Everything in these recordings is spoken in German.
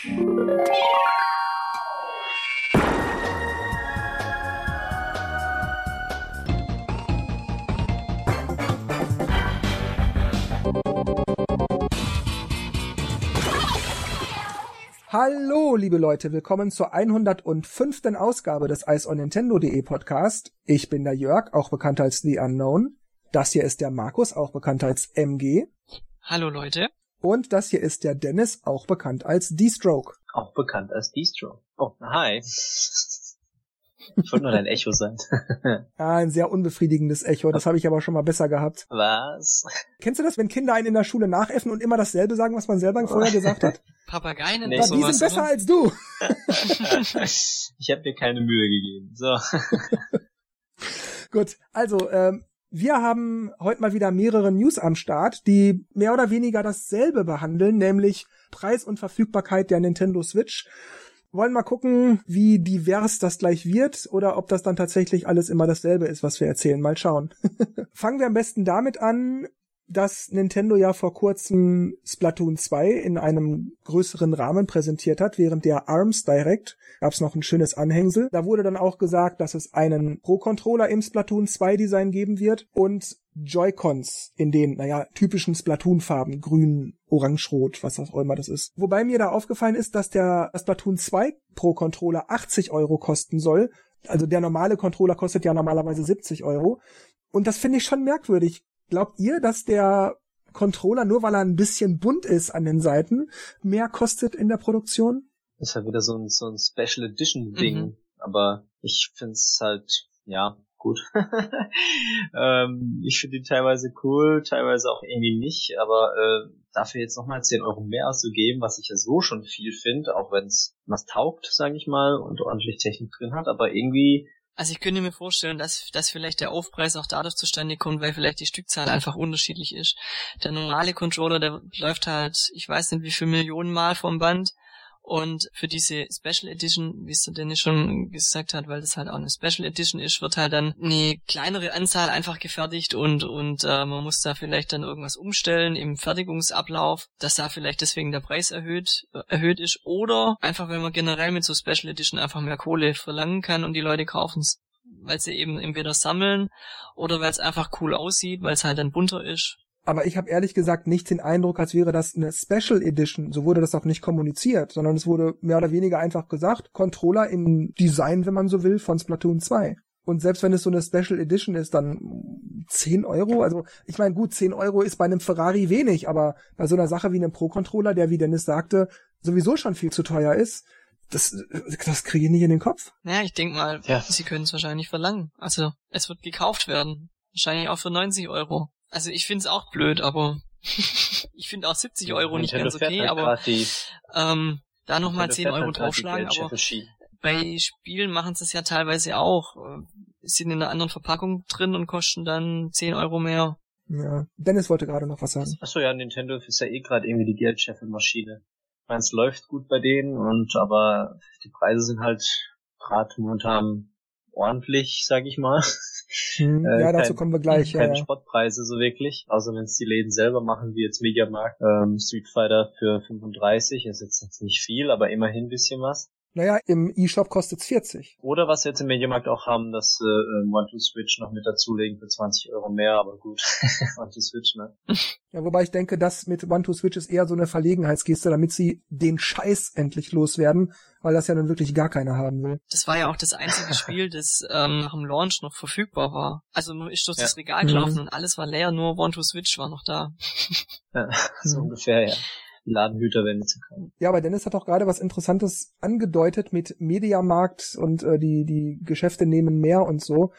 Hallo, liebe Leute, willkommen zur 105. Ausgabe des Ice on Nintendo.de Podcast. Ich bin der Jörg, auch bekannt als The Unknown. Das hier ist der Markus, auch bekannt als MG. Hallo Leute. Und das hier ist der Dennis, auch bekannt als D-Stroke. Auch bekannt als D-Stroke. Oh, hi. Ich wollte nur dein Echo sein. ah, ein sehr unbefriedigendes Echo. Das habe ich aber schon mal besser gehabt. Was? Kennst du das, wenn Kinder einen in der Schule nachäffen und immer dasselbe sagen, was man selber vorher gesagt hat? Papageien nee. Die sind besser als du. ich habe dir keine Mühe gegeben. So. Gut, also ähm, wir haben heute mal wieder mehrere News am Start, die mehr oder weniger dasselbe behandeln, nämlich Preis und Verfügbarkeit der Nintendo Switch wollen mal gucken, wie divers das gleich wird oder ob das dann tatsächlich alles immer dasselbe ist, was wir erzählen. Mal schauen. Fangen wir am besten damit an, dass Nintendo ja vor kurzem Splatoon 2 in einem größeren Rahmen präsentiert hat. Während der ARMS Direct gab es noch ein schönes Anhängsel. Da wurde dann auch gesagt, dass es einen Pro-Controller im Splatoon 2 Design geben wird und Joy-Cons in den, naja, typischen Splatoon-Farben, grün, orange-rot, was auch immer das ist. Wobei mir da aufgefallen ist, dass der Splatoon 2 Pro-Controller 80 Euro kosten soll. Also der normale Controller kostet ja normalerweise 70 Euro. Und das finde ich schon merkwürdig. Glaubt ihr, dass der Controller, nur weil er ein bisschen bunt ist an den Seiten, mehr kostet in der Produktion? Das ist ja wieder so ein, so ein Special Edition Ding. Mhm. Aber ich find's halt, ja, gut. ähm, ich finde ihn teilweise cool, teilweise auch irgendwie nicht, aber äh, dafür jetzt nochmal 10 Euro mehr auszugeben, was ich ja so schon viel finde, auch wenn es was taugt, sage ich mal, und ordentlich Technik drin hat, aber irgendwie also ich könnte mir vorstellen, dass, dass vielleicht der Aufpreis auch dadurch zustande kommt, weil vielleicht die Stückzahl einfach unterschiedlich ist. Der normale Controller, der läuft halt, ich weiß nicht wie viel Millionen Mal vom Band und für diese Special Edition, wie es der Dennis schon gesagt hat, weil das halt auch eine Special Edition ist, wird halt dann eine kleinere Anzahl einfach gefertigt und, und äh, man muss da vielleicht dann irgendwas umstellen im Fertigungsablauf, dass da vielleicht deswegen der Preis erhöht, äh, erhöht ist. Oder einfach, wenn man generell mit so Special Edition einfach mehr Kohle verlangen kann und die Leute kaufen es weil sie eben entweder sammeln oder weil es einfach cool aussieht, weil es halt dann bunter ist aber ich habe ehrlich gesagt nicht den Eindruck, als wäre das eine Special Edition. So wurde das auch nicht kommuniziert, sondern es wurde mehr oder weniger einfach gesagt, Controller im Design, wenn man so will, von Splatoon 2. Und selbst wenn es so eine Special Edition ist, dann 10 Euro. Also ich meine, gut, 10 Euro ist bei einem Ferrari wenig, aber bei so einer Sache wie einem Pro-Controller, der, wie Dennis sagte, sowieso schon viel zu teuer ist, das, das kriege ich nicht in den Kopf. Naja, ich denk mal, ja. sie können es wahrscheinlich verlangen. Also es wird gekauft werden. Wahrscheinlich auch für 90 Euro. Also ich finde es auch blöd, aber ich finde auch 70 Euro nicht ganz okay, halt aber ähm, da nochmal 10 Euro halt draufschlagen, aber bei Spielen machen sie es ja teilweise auch. Äh, sind in einer anderen Verpackung drin und kosten dann 10 Euro mehr. Ja, Dennis wollte gerade noch was sagen. Achso, ja, Nintendo ist ja eh gerade irgendwie die Geldscheffelmaschine. Ich meine, es läuft gut bei denen und aber die Preise sind halt gerade momentan ordentlich, sag ich mal. Hm, äh, ja, dazu kein, kommen wir gleich. Keine ja, Spottpreise so wirklich, außer wenn es die Läden selber machen, wie jetzt Mediamarkt, ähm, Street Fighter für 35, ist jetzt nicht viel, aber immerhin ein bisschen was. Naja, im E-Shop kostet's 40. Oder was wir jetzt im Mediamarkt auch haben, dass äh, ähm, One to Switch noch mit dazulegen für 20 Euro mehr, aber gut, One to Switch, ne? Ja, wobei ich denke, das mit One to Switch ist eher so eine Verlegenheitsgeste, damit sie den Scheiß endlich loswerden, weil das ja nun wirklich gar keiner haben will. Das war ja auch das einzige Spiel, das ähm, nach dem Launch noch verfügbar war. Also nur ist durch ja. das Regal gelaufen mhm. und alles war leer, nur One to Switch war noch da. ja, so mhm. ungefähr, ja. Ladenhüter wenden zu können. Ja, aber Dennis hat auch gerade was Interessantes angedeutet mit Mediamarkt und äh, die, die Geschäfte nehmen mehr und so.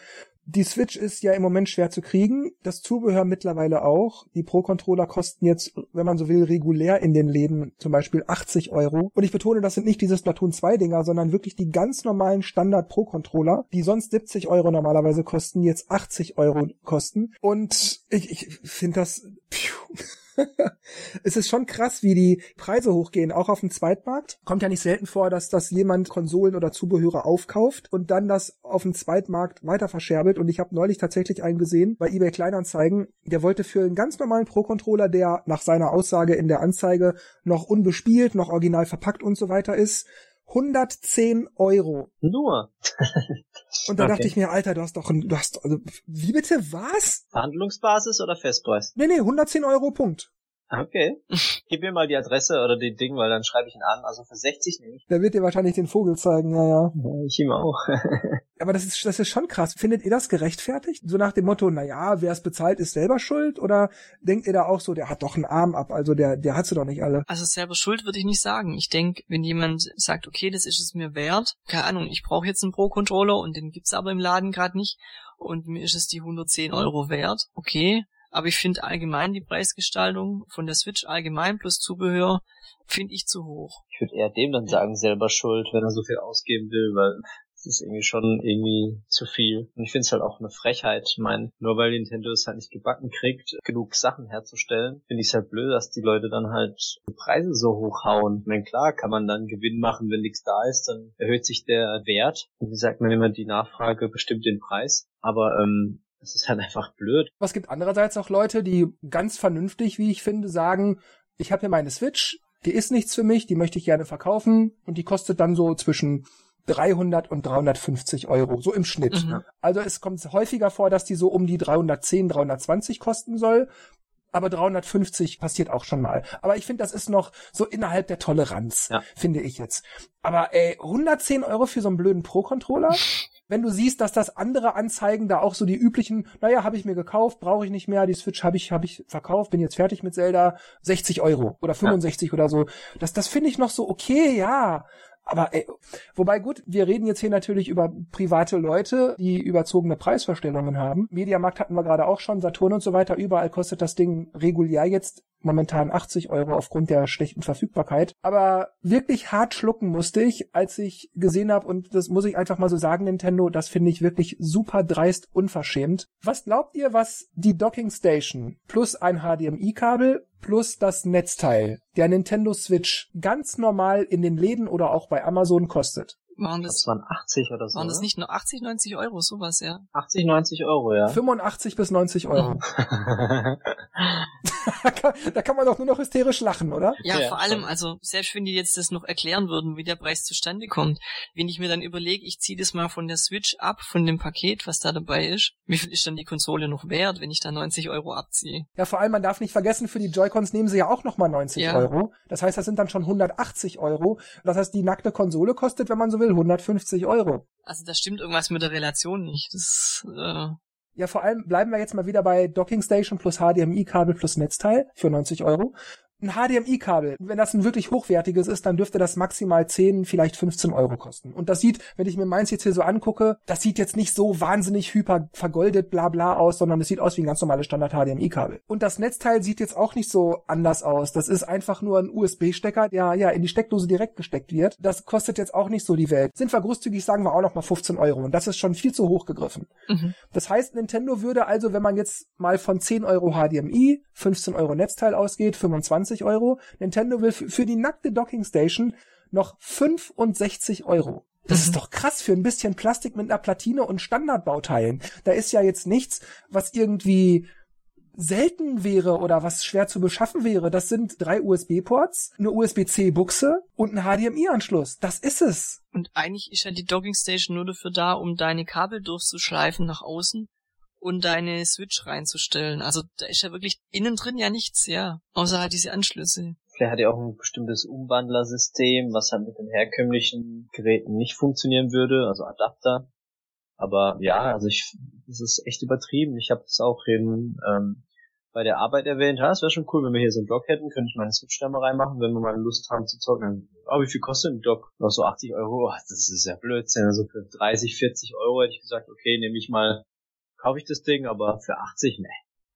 Die Switch ist ja im Moment schwer zu kriegen, das Zubehör mittlerweile auch. Die Pro-Controller kosten jetzt, wenn man so will, regulär in den Läden zum Beispiel 80 Euro. Und ich betone, das sind nicht diese Splatoon 2 Dinger, sondern wirklich die ganz normalen Standard Pro-Controller, die sonst 70 Euro normalerweise kosten, jetzt 80 Euro kosten. Und ich, ich finde das, pfiuh es ist schon krass, wie die Preise hochgehen, auch auf dem Zweitmarkt. Kommt ja nicht selten vor, dass das jemand Konsolen oder Zubehöre aufkauft und dann das auf dem Zweitmarkt weiter verscherbelt. Und ich habe neulich tatsächlich einen gesehen bei eBay Kleinanzeigen, der wollte für einen ganz normalen Pro-Controller, der nach seiner Aussage in der Anzeige noch unbespielt, noch original verpackt und so weiter ist, 110 Euro. Nur. Und da okay. dachte ich mir, Alter, du hast doch, du hast, also, wie bitte, was? Verhandlungsbasis oder Festpreis? Nee, nee, 110 Euro, Punkt. Okay. Gib mir mal die Adresse oder den Ding, weil dann schreibe ich ihn an. Also für 60 nehme ich. Der wird dir wahrscheinlich den Vogel zeigen, ja, ja. ja ich ihm auch. Aber das ist, das ist schon krass. Findet ihr das gerechtfertigt? So nach dem Motto, na ja, wer es bezahlt, ist selber schuld? Oder denkt ihr da auch so, der hat doch einen Arm ab, also der, der hat sie doch nicht alle? Also selber schuld würde ich nicht sagen. Ich denke, wenn jemand sagt, okay, das ist es mir wert, keine Ahnung, ich brauche jetzt einen Pro-Controller und den gibt's aber im Laden gerade nicht und mir ist es die 110 Euro wert, okay, aber ich finde allgemein die Preisgestaltung von der Switch allgemein plus Zubehör finde ich zu hoch. Ich würde eher dem dann sagen, selber schuld, wenn er so viel ausgeben will, weil es ist irgendwie schon irgendwie zu viel. Und ich finde es halt auch eine Frechheit. Ich meine, nur weil Nintendo es halt nicht gebacken kriegt, genug Sachen herzustellen, finde ich es halt blöd, dass die Leute dann halt die Preise so hochhauen. Ich meine, klar kann man dann Gewinn machen, wenn nichts da ist, dann erhöht sich der Wert. Und wie sagt man immer, die Nachfrage bestimmt den Preis. Aber ähm, das ist halt einfach blöd. Was gibt andererseits auch Leute, die ganz vernünftig, wie ich finde, sagen, ich habe hier meine Switch, die ist nichts für mich, die möchte ich gerne verkaufen und die kostet dann so zwischen 300 und 350 Euro, so im Schnitt. Mhm. Also es kommt häufiger vor, dass die so um die 310, 320 kosten soll. Aber 350 passiert auch schon mal. Aber ich finde, das ist noch so innerhalb der Toleranz, ja. finde ich jetzt. Aber ey, 110 Euro für so einen blöden Pro-Controller? wenn du siehst, dass das andere Anzeigen da auch so die üblichen, naja, habe ich mir gekauft, brauche ich nicht mehr, die Switch habe ich, habe ich verkauft, bin jetzt fertig mit Zelda, 60 Euro oder 65 ja. oder so. Das, das finde ich noch so okay, ja. Aber ey, wobei gut, wir reden jetzt hier natürlich über private Leute, die überzogene Preisverstellungen haben. Mediamarkt hatten wir gerade auch schon, Saturn und so weiter. Überall kostet das Ding regulär jetzt momentan 80 Euro aufgrund der schlechten Verfügbarkeit. Aber wirklich hart schlucken musste ich, als ich gesehen habe, und das muss ich einfach mal so sagen, Nintendo, das finde ich wirklich super dreist unverschämt. Was glaubt ihr, was die Docking Station plus ein HDMI-Kabel plus das Netzteil der Nintendo Switch ganz normal in den Läden oder auch bei Amazon kostet? Waren das, das waren 80 oder so. Waren das nicht nur 80, 90 Euro, sowas, ja? 80, 90 Euro, ja. 85 bis 90 Euro. da kann man doch nur noch hysterisch lachen, oder? Ja, ja vor allem, also selbst wenn die jetzt das noch erklären würden, wie der Preis zustande kommt, wenn ich mir dann überlege, ich ziehe das mal von der Switch ab, von dem Paket, was da dabei ist, wie viel ist dann die Konsole noch wert, wenn ich da 90 Euro abziehe? Ja, vor allem, man darf nicht vergessen, für die Joy-Cons nehmen sie ja auch nochmal 90 ja. Euro. Das heißt, das sind dann schon 180 Euro. Das heißt, die nackte Konsole kostet, wenn man so will, 150 Euro. Also da stimmt irgendwas mit der Relation nicht. Das, äh ja, vor allem bleiben wir jetzt mal wieder bei Docking Station plus HDMI-Kabel plus Netzteil für 90 Euro ein HDMI-Kabel, wenn das ein wirklich hochwertiges ist, dann dürfte das maximal 10, vielleicht 15 Euro kosten. Und das sieht, wenn ich mir meins jetzt hier so angucke, das sieht jetzt nicht so wahnsinnig hyper vergoldet, bla bla aus, sondern es sieht aus wie ein ganz normales Standard HDMI-Kabel. Und das Netzteil sieht jetzt auch nicht so anders aus. Das ist einfach nur ein USB-Stecker, der ja in die Steckdose direkt gesteckt wird. Das kostet jetzt auch nicht so die Welt. Sind wir großzügig, sagen wir auch noch mal 15 Euro. Und das ist schon viel zu hoch gegriffen. Mhm. Das heißt, Nintendo würde also, wenn man jetzt mal von 10 Euro HDMI, 15 Euro Netzteil ausgeht, 25 20 Euro. Nintendo will für die nackte Docking Station noch 65 Euro. Das ist doch krass für ein bisschen Plastik mit einer Platine und Standardbauteilen. Da ist ja jetzt nichts, was irgendwie selten wäre oder was schwer zu beschaffen wäre. Das sind drei USB-Ports, eine USB-C-Buchse und ein HDMI-Anschluss. Das ist es. Und eigentlich ist ja die Docking Station nur dafür da, um deine Kabel durchzuschleifen nach außen und deine Switch reinzustellen. Also da ist ja wirklich innen drin ja nichts, ja. Außer halt diese Anschlüsse. Vielleicht hat er auch ein bestimmtes Umwandlersystem, was halt mit den herkömmlichen Geräten nicht funktionieren würde, also Adapter. Aber ja, also ich, das ist echt übertrieben. Ich habe das auch eben ähm, bei der Arbeit erwähnt. Ja, es wäre schon cool, wenn wir hier so einen Dock hätten, könnte ich meine Switch da mal reinmachen, wenn wir mal Lust haben zu zocken. oh, wie viel kostet ein Dock? Noch so 80 Euro? Oh, das ist ja Blödsinn. Also für 30, 40 Euro hätte ich gesagt, okay, nehme ich mal kaufe ich das Ding, aber für 80, ne.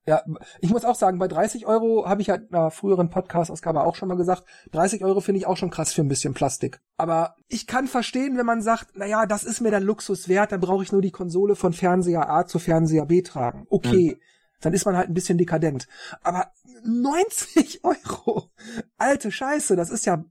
Ja, ich muss auch sagen, bei 30 Euro habe ich ja in einer früheren Podcast-Ausgabe auch schon mal gesagt, 30 Euro finde ich auch schon krass für ein bisschen Plastik. Aber ich kann verstehen, wenn man sagt, naja, das ist mir der Luxus wert, dann brauche ich nur die Konsole von Fernseher A zu Fernseher B tragen. Okay. Mhm dann ist man halt ein bisschen dekadent. Aber 90 Euro, alte Scheiße, das ist ja,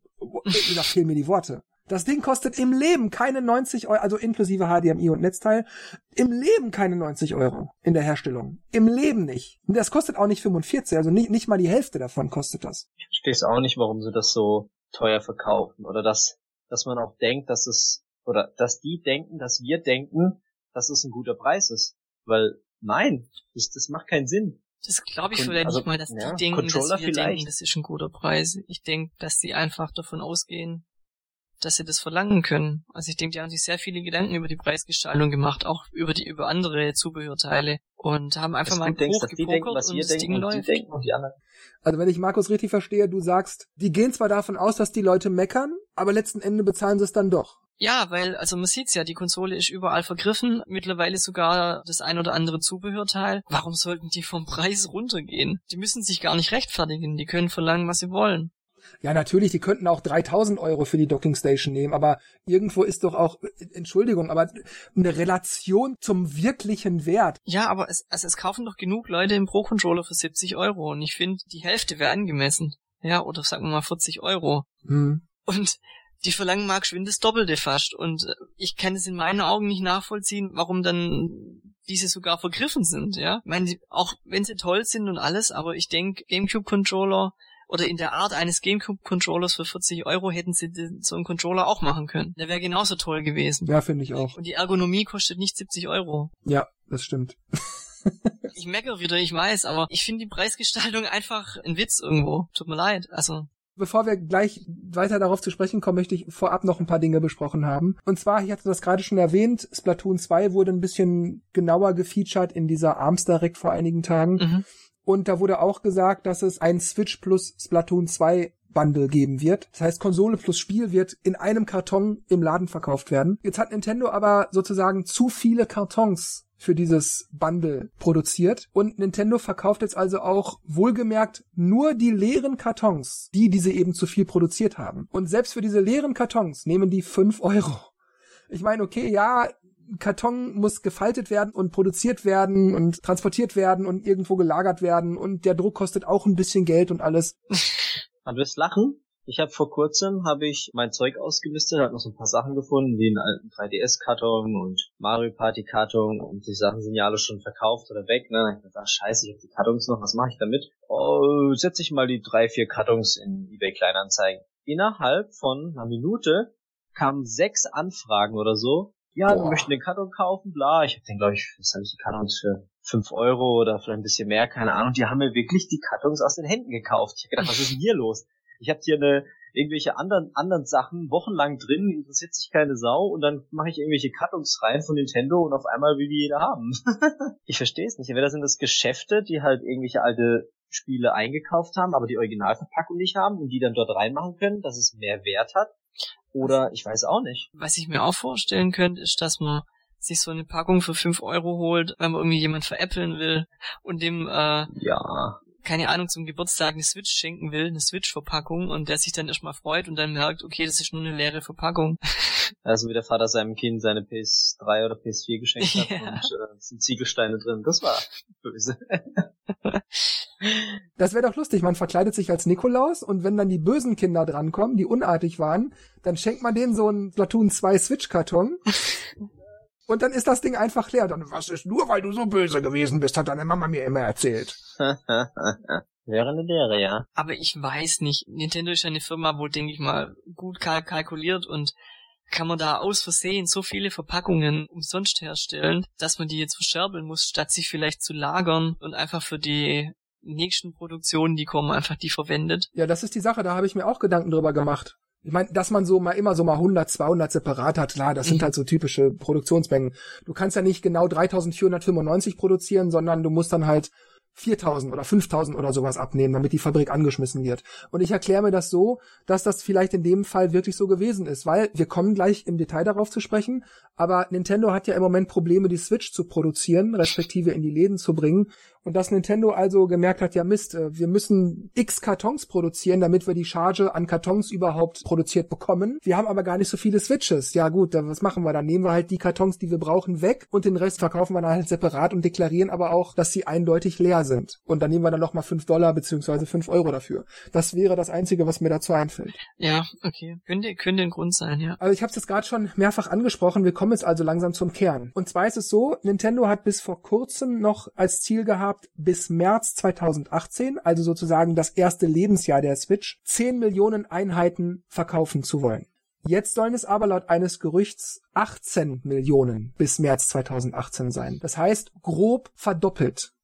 da fehlen mir die Worte. Das Ding kostet im Leben keine 90 Euro, also inklusive HDMI und Netzteil, im Leben keine 90 Euro in der Herstellung. Im Leben nicht. Und das kostet auch nicht 45, also nicht, nicht mal die Hälfte davon kostet das. Ich verstehe es auch nicht, warum sie das so teuer verkaufen. Oder dass, dass man auch denkt, dass es, oder dass die denken, dass wir denken, dass es ein guter Preis ist. Weil, nein, das, das macht keinen Sinn. Das glaube ich vielleicht also, nicht mal, dass ja, die denken, Controller dass wir vielleicht. denken, das ist ein guter Preis. Ich denke, dass die einfach davon ausgehen, dass sie das verlangen können. Also ich denke, die haben sich sehr viele Gedanken über die Preisgestaltung gemacht, auch über die über andere Zubehörteile und haben einfach mal einen Bruch gepokert und das Ding läuft. Also wenn ich Markus richtig verstehe, du sagst, die gehen zwar davon aus, dass die Leute meckern, aber letzten Endes bezahlen sie es dann doch. Ja, weil, also man sieht's ja, die Konsole ist überall vergriffen, mittlerweile sogar das ein oder andere Zubehörteil. Warum sollten die vom Preis runtergehen? Die müssen sich gar nicht rechtfertigen, die können verlangen, was sie wollen. Ja, natürlich, die könnten auch 3000 Euro für die Docking Station nehmen, aber irgendwo ist doch auch, Entschuldigung, aber eine Relation zum wirklichen Wert. Ja, aber es, also es kaufen doch genug Leute im Pro-Controller für 70 Euro und ich finde, die Hälfte wäre angemessen. Ja, oder sagen wir mal 40 Euro. Hm. Und die verlangen mal geschwind das Doppelte fast und äh, ich kann es in meinen Augen nicht nachvollziehen, warum dann diese sogar vergriffen sind, ja. Ich meine, auch wenn sie toll sind und alles, aber ich denke, GameCube-Controller oder in der Art eines GameCube-Controllers für 40 Euro hätten sie so einen Controller auch machen können. Der wäre genauso toll gewesen. Ja, finde ich auch. Und die Ergonomie kostet nicht 70 Euro. Ja, das stimmt. ich meckere wieder, ich weiß, aber ich finde die Preisgestaltung einfach ein Witz irgendwo. Tut mir leid. Also Bevor wir gleich weiter darauf zu sprechen kommen, möchte ich vorab noch ein paar Dinge besprochen haben. Und zwar, ich hatte das gerade schon erwähnt, Splatoon 2 wurde ein bisschen genauer gefeatured in dieser Arms Direct vor einigen Tagen. Mhm. Und da wurde auch gesagt, dass es ein Switch plus Splatoon 2 Bundle geben wird. Das heißt, Konsole plus Spiel wird in einem Karton im Laden verkauft werden. Jetzt hat Nintendo aber sozusagen zu viele Kartons für dieses Bundle produziert und Nintendo verkauft jetzt also auch wohlgemerkt nur die leeren Kartons, die diese eben zu viel produziert haben. Und selbst für diese leeren Kartons nehmen die fünf Euro. Ich meine, okay, ja, Karton muss gefaltet werden und produziert werden und transportiert werden und irgendwo gelagert werden und der Druck kostet auch ein bisschen Geld und alles. Man wirst lachen. Ich habe vor kurzem habe ich mein Zeug ausgelistet, habe noch so ein paar Sachen gefunden, wie einen alten 3DS-Karton und Mario Party-Karton und die Sachen sind ja alle schon verkauft oder weg. Ne? Ich dachte, ach, scheiße, ich habe die Kartons noch, was mache ich damit? Oh, setze ich mal die drei, vier Kartons in eBay Kleinanzeigen. Innerhalb von einer Minute kamen sechs Anfragen oder so ja, Boah. wir möchten den Karton kaufen, bla. Ich hab den, glaube ich, was habe ich die Kartons für fünf Euro oder vielleicht ein bisschen mehr, keine Ahnung. Die haben mir wirklich die Kartons aus den Händen gekauft. Ich hab gedacht, was ist denn hier los? Ich hab hier eine irgendwelche anderen anderen Sachen wochenlang drin, interessiert sich keine Sau und dann mache ich irgendwelche Kartons rein von Nintendo und auf einmal will die jeder haben. ich verstehe es nicht. Entweder sind das Geschäfte, die halt irgendwelche alte Spiele eingekauft haben, aber die Originalverpackung nicht haben und die dann dort reinmachen können, dass es mehr Wert hat. Oder ich weiß auch nicht. Was ich mir auch vorstellen könnte, ist, dass man sich so eine Packung für fünf Euro holt, wenn man irgendwie jemand veräppeln will und dem äh, ja keine Ahnung, zum Geburtstag eine Switch schenken will, eine Switch-Verpackung und der sich dann erstmal freut und dann merkt, okay, das ist nur eine leere Verpackung. Also wie der Vater seinem Kind seine PS3 oder PS4 geschenkt hat ja. und äh, sind Ziegelsteine drin. Das war böse. Das wäre doch lustig, man verkleidet sich als Nikolaus und wenn dann die bösen Kinder drankommen, die unartig waren, dann schenkt man denen so einen Platoon 2 Switch-Karton und dann ist das Ding einfach leer. Dann, was ist nur, weil du so böse gewesen bist, hat deine Mama mir immer erzählt. Wäre eine Lehre, ja. Aber ich weiß nicht. Nintendo ist ja eine Firma, wo, denke ich mal, gut kalk kalkuliert und kann man da aus Versehen so viele Verpackungen umsonst herstellen, dass man die jetzt verscherbeln muss, statt sich vielleicht zu lagern und einfach für die nächsten Produktionen, die kommen, einfach die verwendet. Ja, das ist die Sache, da habe ich mir auch Gedanken drüber gemacht. Ich meine, dass man so mal immer so mal 100, 200 separat hat, klar, das sind mhm. halt so typische Produktionsmengen. Du kannst ja nicht genau 3495 produzieren, sondern du musst dann halt 4000 oder 5000 oder sowas abnehmen, damit die Fabrik angeschmissen wird. Und ich erkläre mir das so, dass das vielleicht in dem Fall wirklich so gewesen ist, weil wir kommen gleich im Detail darauf zu sprechen, aber Nintendo hat ja im Moment Probleme, die Switch zu produzieren, respektive in die Läden zu bringen. Und dass Nintendo also gemerkt hat, ja Mist, äh, wir müssen x Kartons produzieren, damit wir die Charge an Kartons überhaupt produziert bekommen. Wir haben aber gar nicht so viele Switches. Ja gut, was machen wir? Dann nehmen wir halt die Kartons, die wir brauchen, weg und den Rest verkaufen wir dann halt separat und deklarieren aber auch, dass sie eindeutig leer sind. Und dann nehmen wir dann nochmal fünf Dollar beziehungsweise fünf Euro dafür. Das wäre das Einzige, was mir dazu einfällt. Ja, okay. Könnte, könnte ein Grund sein, ja. Also ich habe es jetzt gerade schon mehrfach angesprochen. Wir kommen jetzt also langsam zum Kern. Und zwar ist es so, Nintendo hat bis vor kurzem noch als Ziel gehabt, bis März 2018, also sozusagen das erste Lebensjahr der Switch, 10 Millionen Einheiten verkaufen zu wollen. Jetzt sollen es aber laut eines Gerüchts 18 Millionen bis März 2018 sein. Das heißt, grob verdoppelt.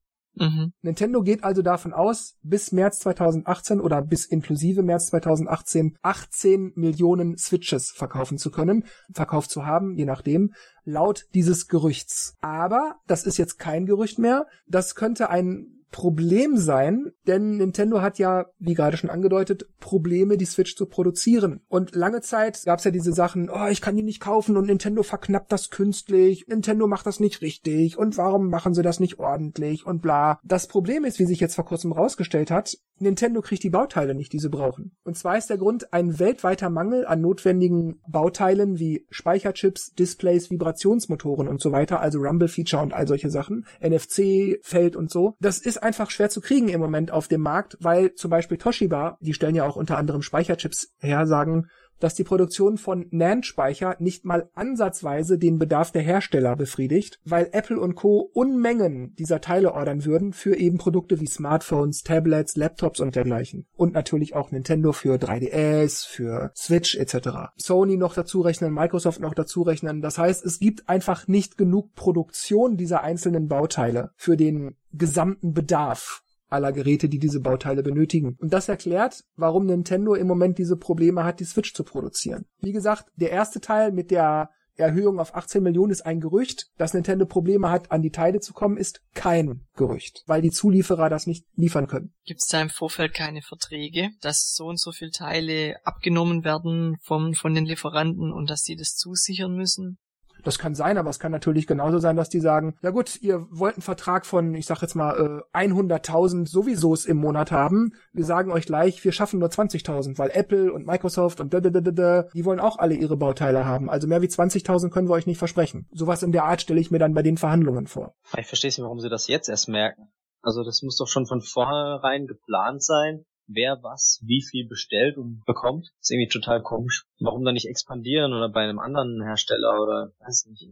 Mhm. Nintendo geht also davon aus, bis März 2018 oder bis inklusive März 2018 18 Millionen Switches verkaufen zu können, verkauft zu haben, je nachdem, laut dieses Gerüchts. Aber das ist jetzt kein Gerücht mehr. Das könnte ein Problem sein, denn Nintendo hat ja, wie gerade schon angedeutet, Probleme, die Switch zu produzieren. Und lange Zeit gab es ja diese Sachen, oh, ich kann die nicht kaufen und Nintendo verknappt das künstlich, Nintendo macht das nicht richtig und warum machen sie das nicht ordentlich und bla. Das Problem ist, wie sich jetzt vor kurzem rausgestellt hat, Nintendo kriegt die Bauteile nicht, die sie brauchen. Und zwar ist der Grund ein weltweiter Mangel an notwendigen Bauteilen wie Speicherchips, Displays, Vibrationsmotoren und so weiter, also Rumble-Feature und all solche Sachen, NFC-Feld und so. Das ist einfach schwer zu kriegen im Moment auf dem Markt, weil zum Beispiel Toshiba, die stellen ja auch unter anderem Speicherchips her, sagen, dass die Produktion von NAND-Speicher nicht mal ansatzweise den Bedarf der Hersteller befriedigt, weil Apple und Co. Unmengen dieser Teile ordern würden für eben Produkte wie Smartphones, Tablets, Laptops und dergleichen. Und natürlich auch Nintendo für 3DS, für Switch etc. Sony noch dazu rechnen, Microsoft noch dazu rechnen. Das heißt, es gibt einfach nicht genug Produktion dieser einzelnen Bauteile für den gesamten Bedarf aller Geräte, die diese Bauteile benötigen. Und das erklärt, warum Nintendo im Moment diese Probleme hat, die Switch zu produzieren. Wie gesagt, der erste Teil mit der Erhöhung auf 18 Millionen ist ein Gerücht. Dass Nintendo Probleme hat, an die Teile zu kommen, ist kein Gerücht, weil die Zulieferer das nicht liefern können. Gibt es da im Vorfeld keine Verträge, dass so und so viele Teile abgenommen werden vom, von den Lieferanten und dass sie das zusichern müssen? Das kann sein, aber es kann natürlich genauso sein, dass die sagen, ja gut, ihr wollt einen Vertrag von, ich sag jetzt mal, äh, 100.000 sowiesos im Monat haben. Wir sagen euch gleich, wir schaffen nur 20.000, weil Apple und Microsoft und da, die wollen auch alle ihre Bauteile haben. Also mehr wie 20.000 können wir euch nicht versprechen. Sowas in der Art stelle ich mir dann bei den Verhandlungen vor. Ich verstehe nicht, warum sie das jetzt erst merken. Also das muss doch schon von vornherein geplant sein, wer was wie viel bestellt und bekommt. ist irgendwie total komisch. Warum dann nicht expandieren oder bei einem anderen Hersteller oder weiß nicht.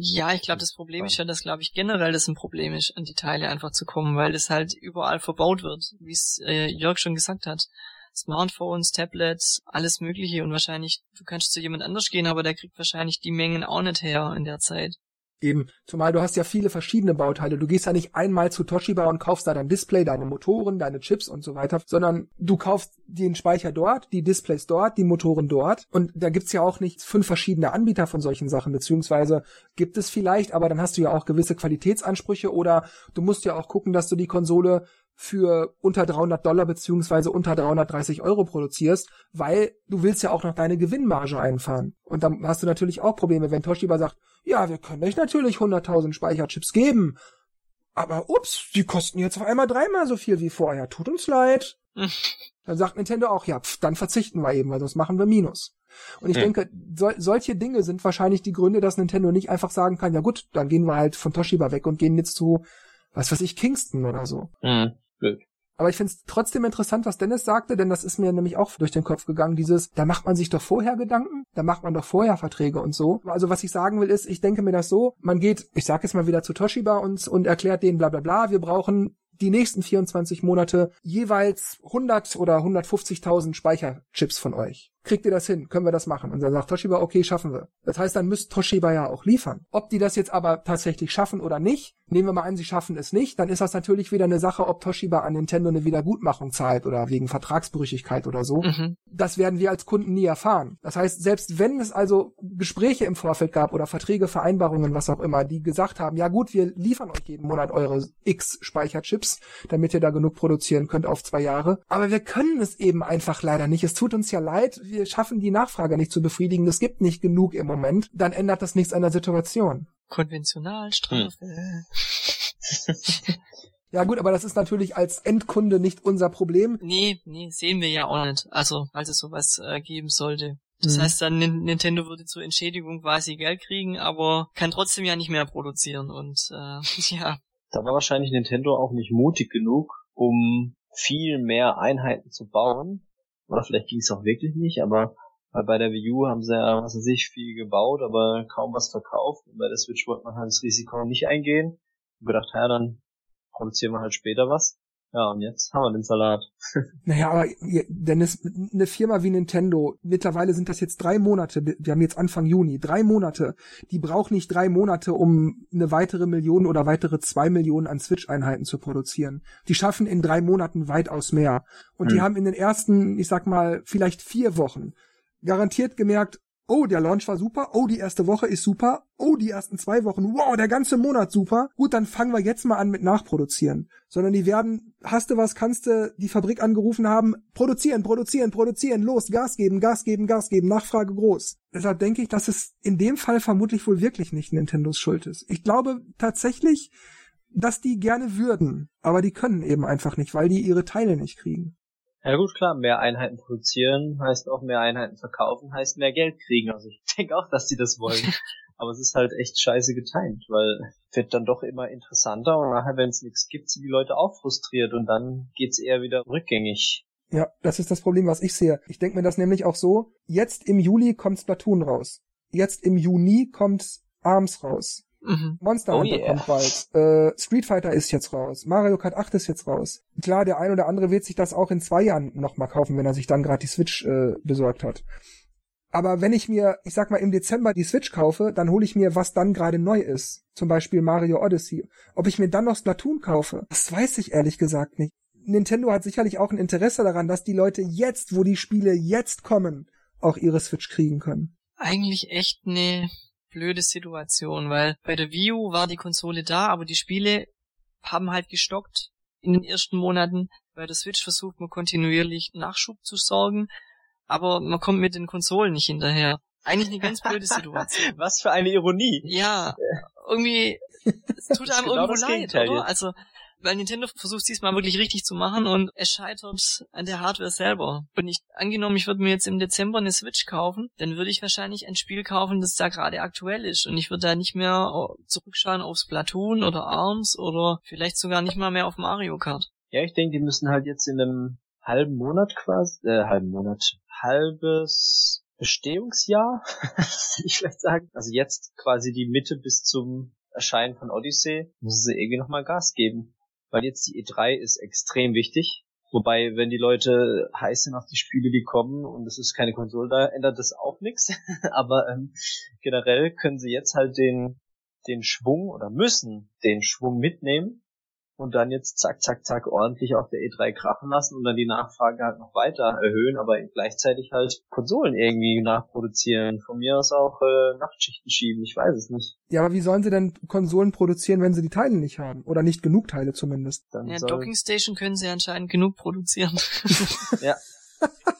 Ja, ich glaube, das Problem ist ja, dass, glaube ich, generell das ein Problem ist, an die Teile einfach zu kommen, weil es halt überall verbaut wird, wie es äh, Jörg schon gesagt hat. Smartphones, Tablets, alles mögliche und wahrscheinlich, du kannst zu jemand anders gehen, aber der kriegt wahrscheinlich die Mengen auch nicht her in der Zeit. Eben, zumal du hast ja viele verschiedene Bauteile. Du gehst ja nicht einmal zu Toshiba und kaufst da dein Display, deine Motoren, deine Chips und so weiter, sondern du kaufst den Speicher dort, die Displays dort, die Motoren dort. Und da gibt's ja auch nicht fünf verschiedene Anbieter von solchen Sachen, beziehungsweise gibt es vielleicht, aber dann hast du ja auch gewisse Qualitätsansprüche oder du musst ja auch gucken, dass du die Konsole für unter 300 Dollar beziehungsweise unter 330 Euro produzierst, weil du willst ja auch noch deine Gewinnmarge einfahren. Und dann hast du natürlich auch Probleme, wenn Toshiba sagt, ja, wir können euch natürlich 100.000 Speicherchips geben, aber ups, die kosten jetzt auf einmal dreimal so viel wie vorher. Tut uns leid. dann sagt Nintendo auch, ja, pf, dann verzichten wir eben, weil sonst machen wir Minus. Und ich hm. denke, so, solche Dinge sind wahrscheinlich die Gründe, dass Nintendo nicht einfach sagen kann, ja gut, dann gehen wir halt von Toshiba weg und gehen jetzt zu, was weiß ich, Kingston oder so. Hm. Blöd. Aber ich finde es trotzdem interessant, was Dennis sagte, denn das ist mir nämlich auch durch den Kopf gegangen, dieses, da macht man sich doch vorher Gedanken, da macht man doch vorher Verträge und so. Also was ich sagen will ist, ich denke mir das so, man geht, ich sag jetzt mal wieder zu Toshiba und, und erklärt denen bla bla bla, wir brauchen die nächsten 24 Monate jeweils 100 oder 150.000 Speicherchips von euch. Kriegt ihr das hin? Können wir das machen? Und dann sagt Toshiba, okay, schaffen wir. Das heißt, dann müsst Toshiba ja auch liefern. Ob die das jetzt aber tatsächlich schaffen oder nicht, nehmen wir mal an, sie schaffen es nicht, dann ist das natürlich wieder eine Sache, ob Toshiba an Nintendo eine Wiedergutmachung zahlt oder wegen Vertragsbrüchigkeit oder so. Mhm. Das werden wir als Kunden nie erfahren. Das heißt, selbst wenn es also Gespräche im Vorfeld gab oder Verträge, Vereinbarungen, was auch immer, die gesagt haben, ja gut, wir liefern euch jeden Monat eure X Speicherchips, damit ihr da genug produzieren könnt auf zwei Jahre. Aber wir können es eben einfach leider nicht. Es tut uns ja leid, wir schaffen die Nachfrage nicht zu befriedigen. Es gibt nicht genug im Moment. Dann ändert das nichts an der Situation. Konventionalstrafe. Hm. Ja gut, aber das ist natürlich als Endkunde nicht unser Problem. Nee, nee, sehen wir ja auch nicht. Also, falls es sowas äh, geben sollte. Das mhm. heißt dann, Nintendo würde zur Entschädigung quasi Geld kriegen, aber kann trotzdem ja nicht mehr produzieren und äh, ja, da war wahrscheinlich Nintendo auch nicht mutig genug, um viel mehr Einheiten zu bauen. Oder vielleicht ging es auch wirklich nicht, aber bei der Wii U haben sie ja, was weiß ich, viel gebaut, aber kaum was verkauft. Und bei der Switch wollte man halt das Risiko nicht eingehen. Und gedacht, ja, dann produzieren wir halt später was. Ja, und jetzt haben wir den Salat. naja, aber Dennis, eine Firma wie Nintendo, mittlerweile sind das jetzt drei Monate, wir haben jetzt Anfang Juni, drei Monate, die braucht nicht drei Monate, um eine weitere Million oder weitere zwei Millionen an Switch-Einheiten zu produzieren. Die schaffen in drei Monaten weitaus mehr. Und hm. die haben in den ersten, ich sag mal, vielleicht vier Wochen garantiert gemerkt, oh, der Launch war super, oh, die erste Woche ist super, oh, die ersten zwei Wochen, wow, der ganze Monat super, gut, dann fangen wir jetzt mal an mit Nachproduzieren. Sondern die werden, hast du was, kannst du die Fabrik angerufen haben, produzieren, produzieren, produzieren, los, Gas geben, Gas geben, Gas geben, Nachfrage groß. Deshalb denke ich, dass es in dem Fall vermutlich wohl wirklich nicht Nintendos Schuld ist. Ich glaube tatsächlich, dass die gerne würden, aber die können eben einfach nicht, weil die ihre Teile nicht kriegen. Ja gut, klar, mehr Einheiten produzieren heißt auch mehr Einheiten verkaufen, heißt mehr Geld kriegen. Also ich denke auch, dass die das wollen. Aber es ist halt echt scheiße getimt, weil wird dann doch immer interessanter und nachher, wenn es nichts gibt, sind die Leute auch frustriert und dann geht's eher wieder rückgängig. Ja, das ist das Problem, was ich sehe. Ich denke mir das nämlich auch so, jetzt im Juli kommt Splatoon raus. Jetzt im Juni kommt Arms raus. Mhm. Monster oh Hunter yeah. kommt bald. Äh, Street Fighter ist jetzt raus. Mario Kart 8 ist jetzt raus. Klar, der ein oder andere wird sich das auch in zwei Jahren nochmal kaufen, wenn er sich dann gerade die Switch äh, besorgt hat. Aber wenn ich mir, ich sag mal, im Dezember die Switch kaufe, dann hole ich mir, was dann gerade neu ist. Zum Beispiel Mario Odyssey. Ob ich mir dann noch Splatoon kaufe, das weiß ich ehrlich gesagt nicht. Nintendo hat sicherlich auch ein Interesse daran, dass die Leute jetzt, wo die Spiele jetzt kommen, auch ihre Switch kriegen können. Eigentlich echt eine blöde Situation, weil bei der Wii U war die Konsole da, aber die Spiele haben halt gestockt in den ersten Monaten. Bei der Switch versucht man kontinuierlich Nachschub zu sorgen, aber man kommt mit den Konsolen nicht hinterher. Eigentlich eine ganz blöde Situation. Was für eine Ironie. Ja, irgendwie, es tut einem genau irgendwo leid, oder? Also, weil Nintendo versucht diesmal wirklich richtig zu machen und es scheitert an der Hardware selber. Und ich, angenommen, ich würde mir jetzt im Dezember eine Switch kaufen, dann würde ich wahrscheinlich ein Spiel kaufen, das da gerade aktuell ist und ich würde da nicht mehr zurückschauen auf Splatoon oder ARMS oder vielleicht sogar nicht mal mehr auf Mario Kart. Ja, ich denke, die müssen halt jetzt in einem halben Monat quasi, äh, halben Monat, halbes Bestehungsjahr, ich vielleicht sagen. Also jetzt quasi die Mitte bis zum Erscheinen von Odyssey, müssen sie irgendwie nochmal Gas geben weil jetzt die E3 ist extrem wichtig. Wobei, wenn die Leute heiß sind auf die Spiele, die kommen und es ist keine Konsole da, ändert das auch nichts. Aber ähm, generell können sie jetzt halt den, den Schwung oder müssen den Schwung mitnehmen und dann jetzt zack, zack, zack ordentlich auf der E3 krachen lassen und dann die Nachfrage halt noch weiter erhöhen, aber gleichzeitig halt Konsolen irgendwie nachproduzieren. Von mir aus auch äh, Nachtschichten schieben, ich weiß es nicht. Ja, aber wie sollen sie denn Konsolen produzieren, wenn sie die Teile nicht haben? Oder nicht genug Teile zumindest? Dann ja, Docking Station können sie anscheinend genug produzieren. ja.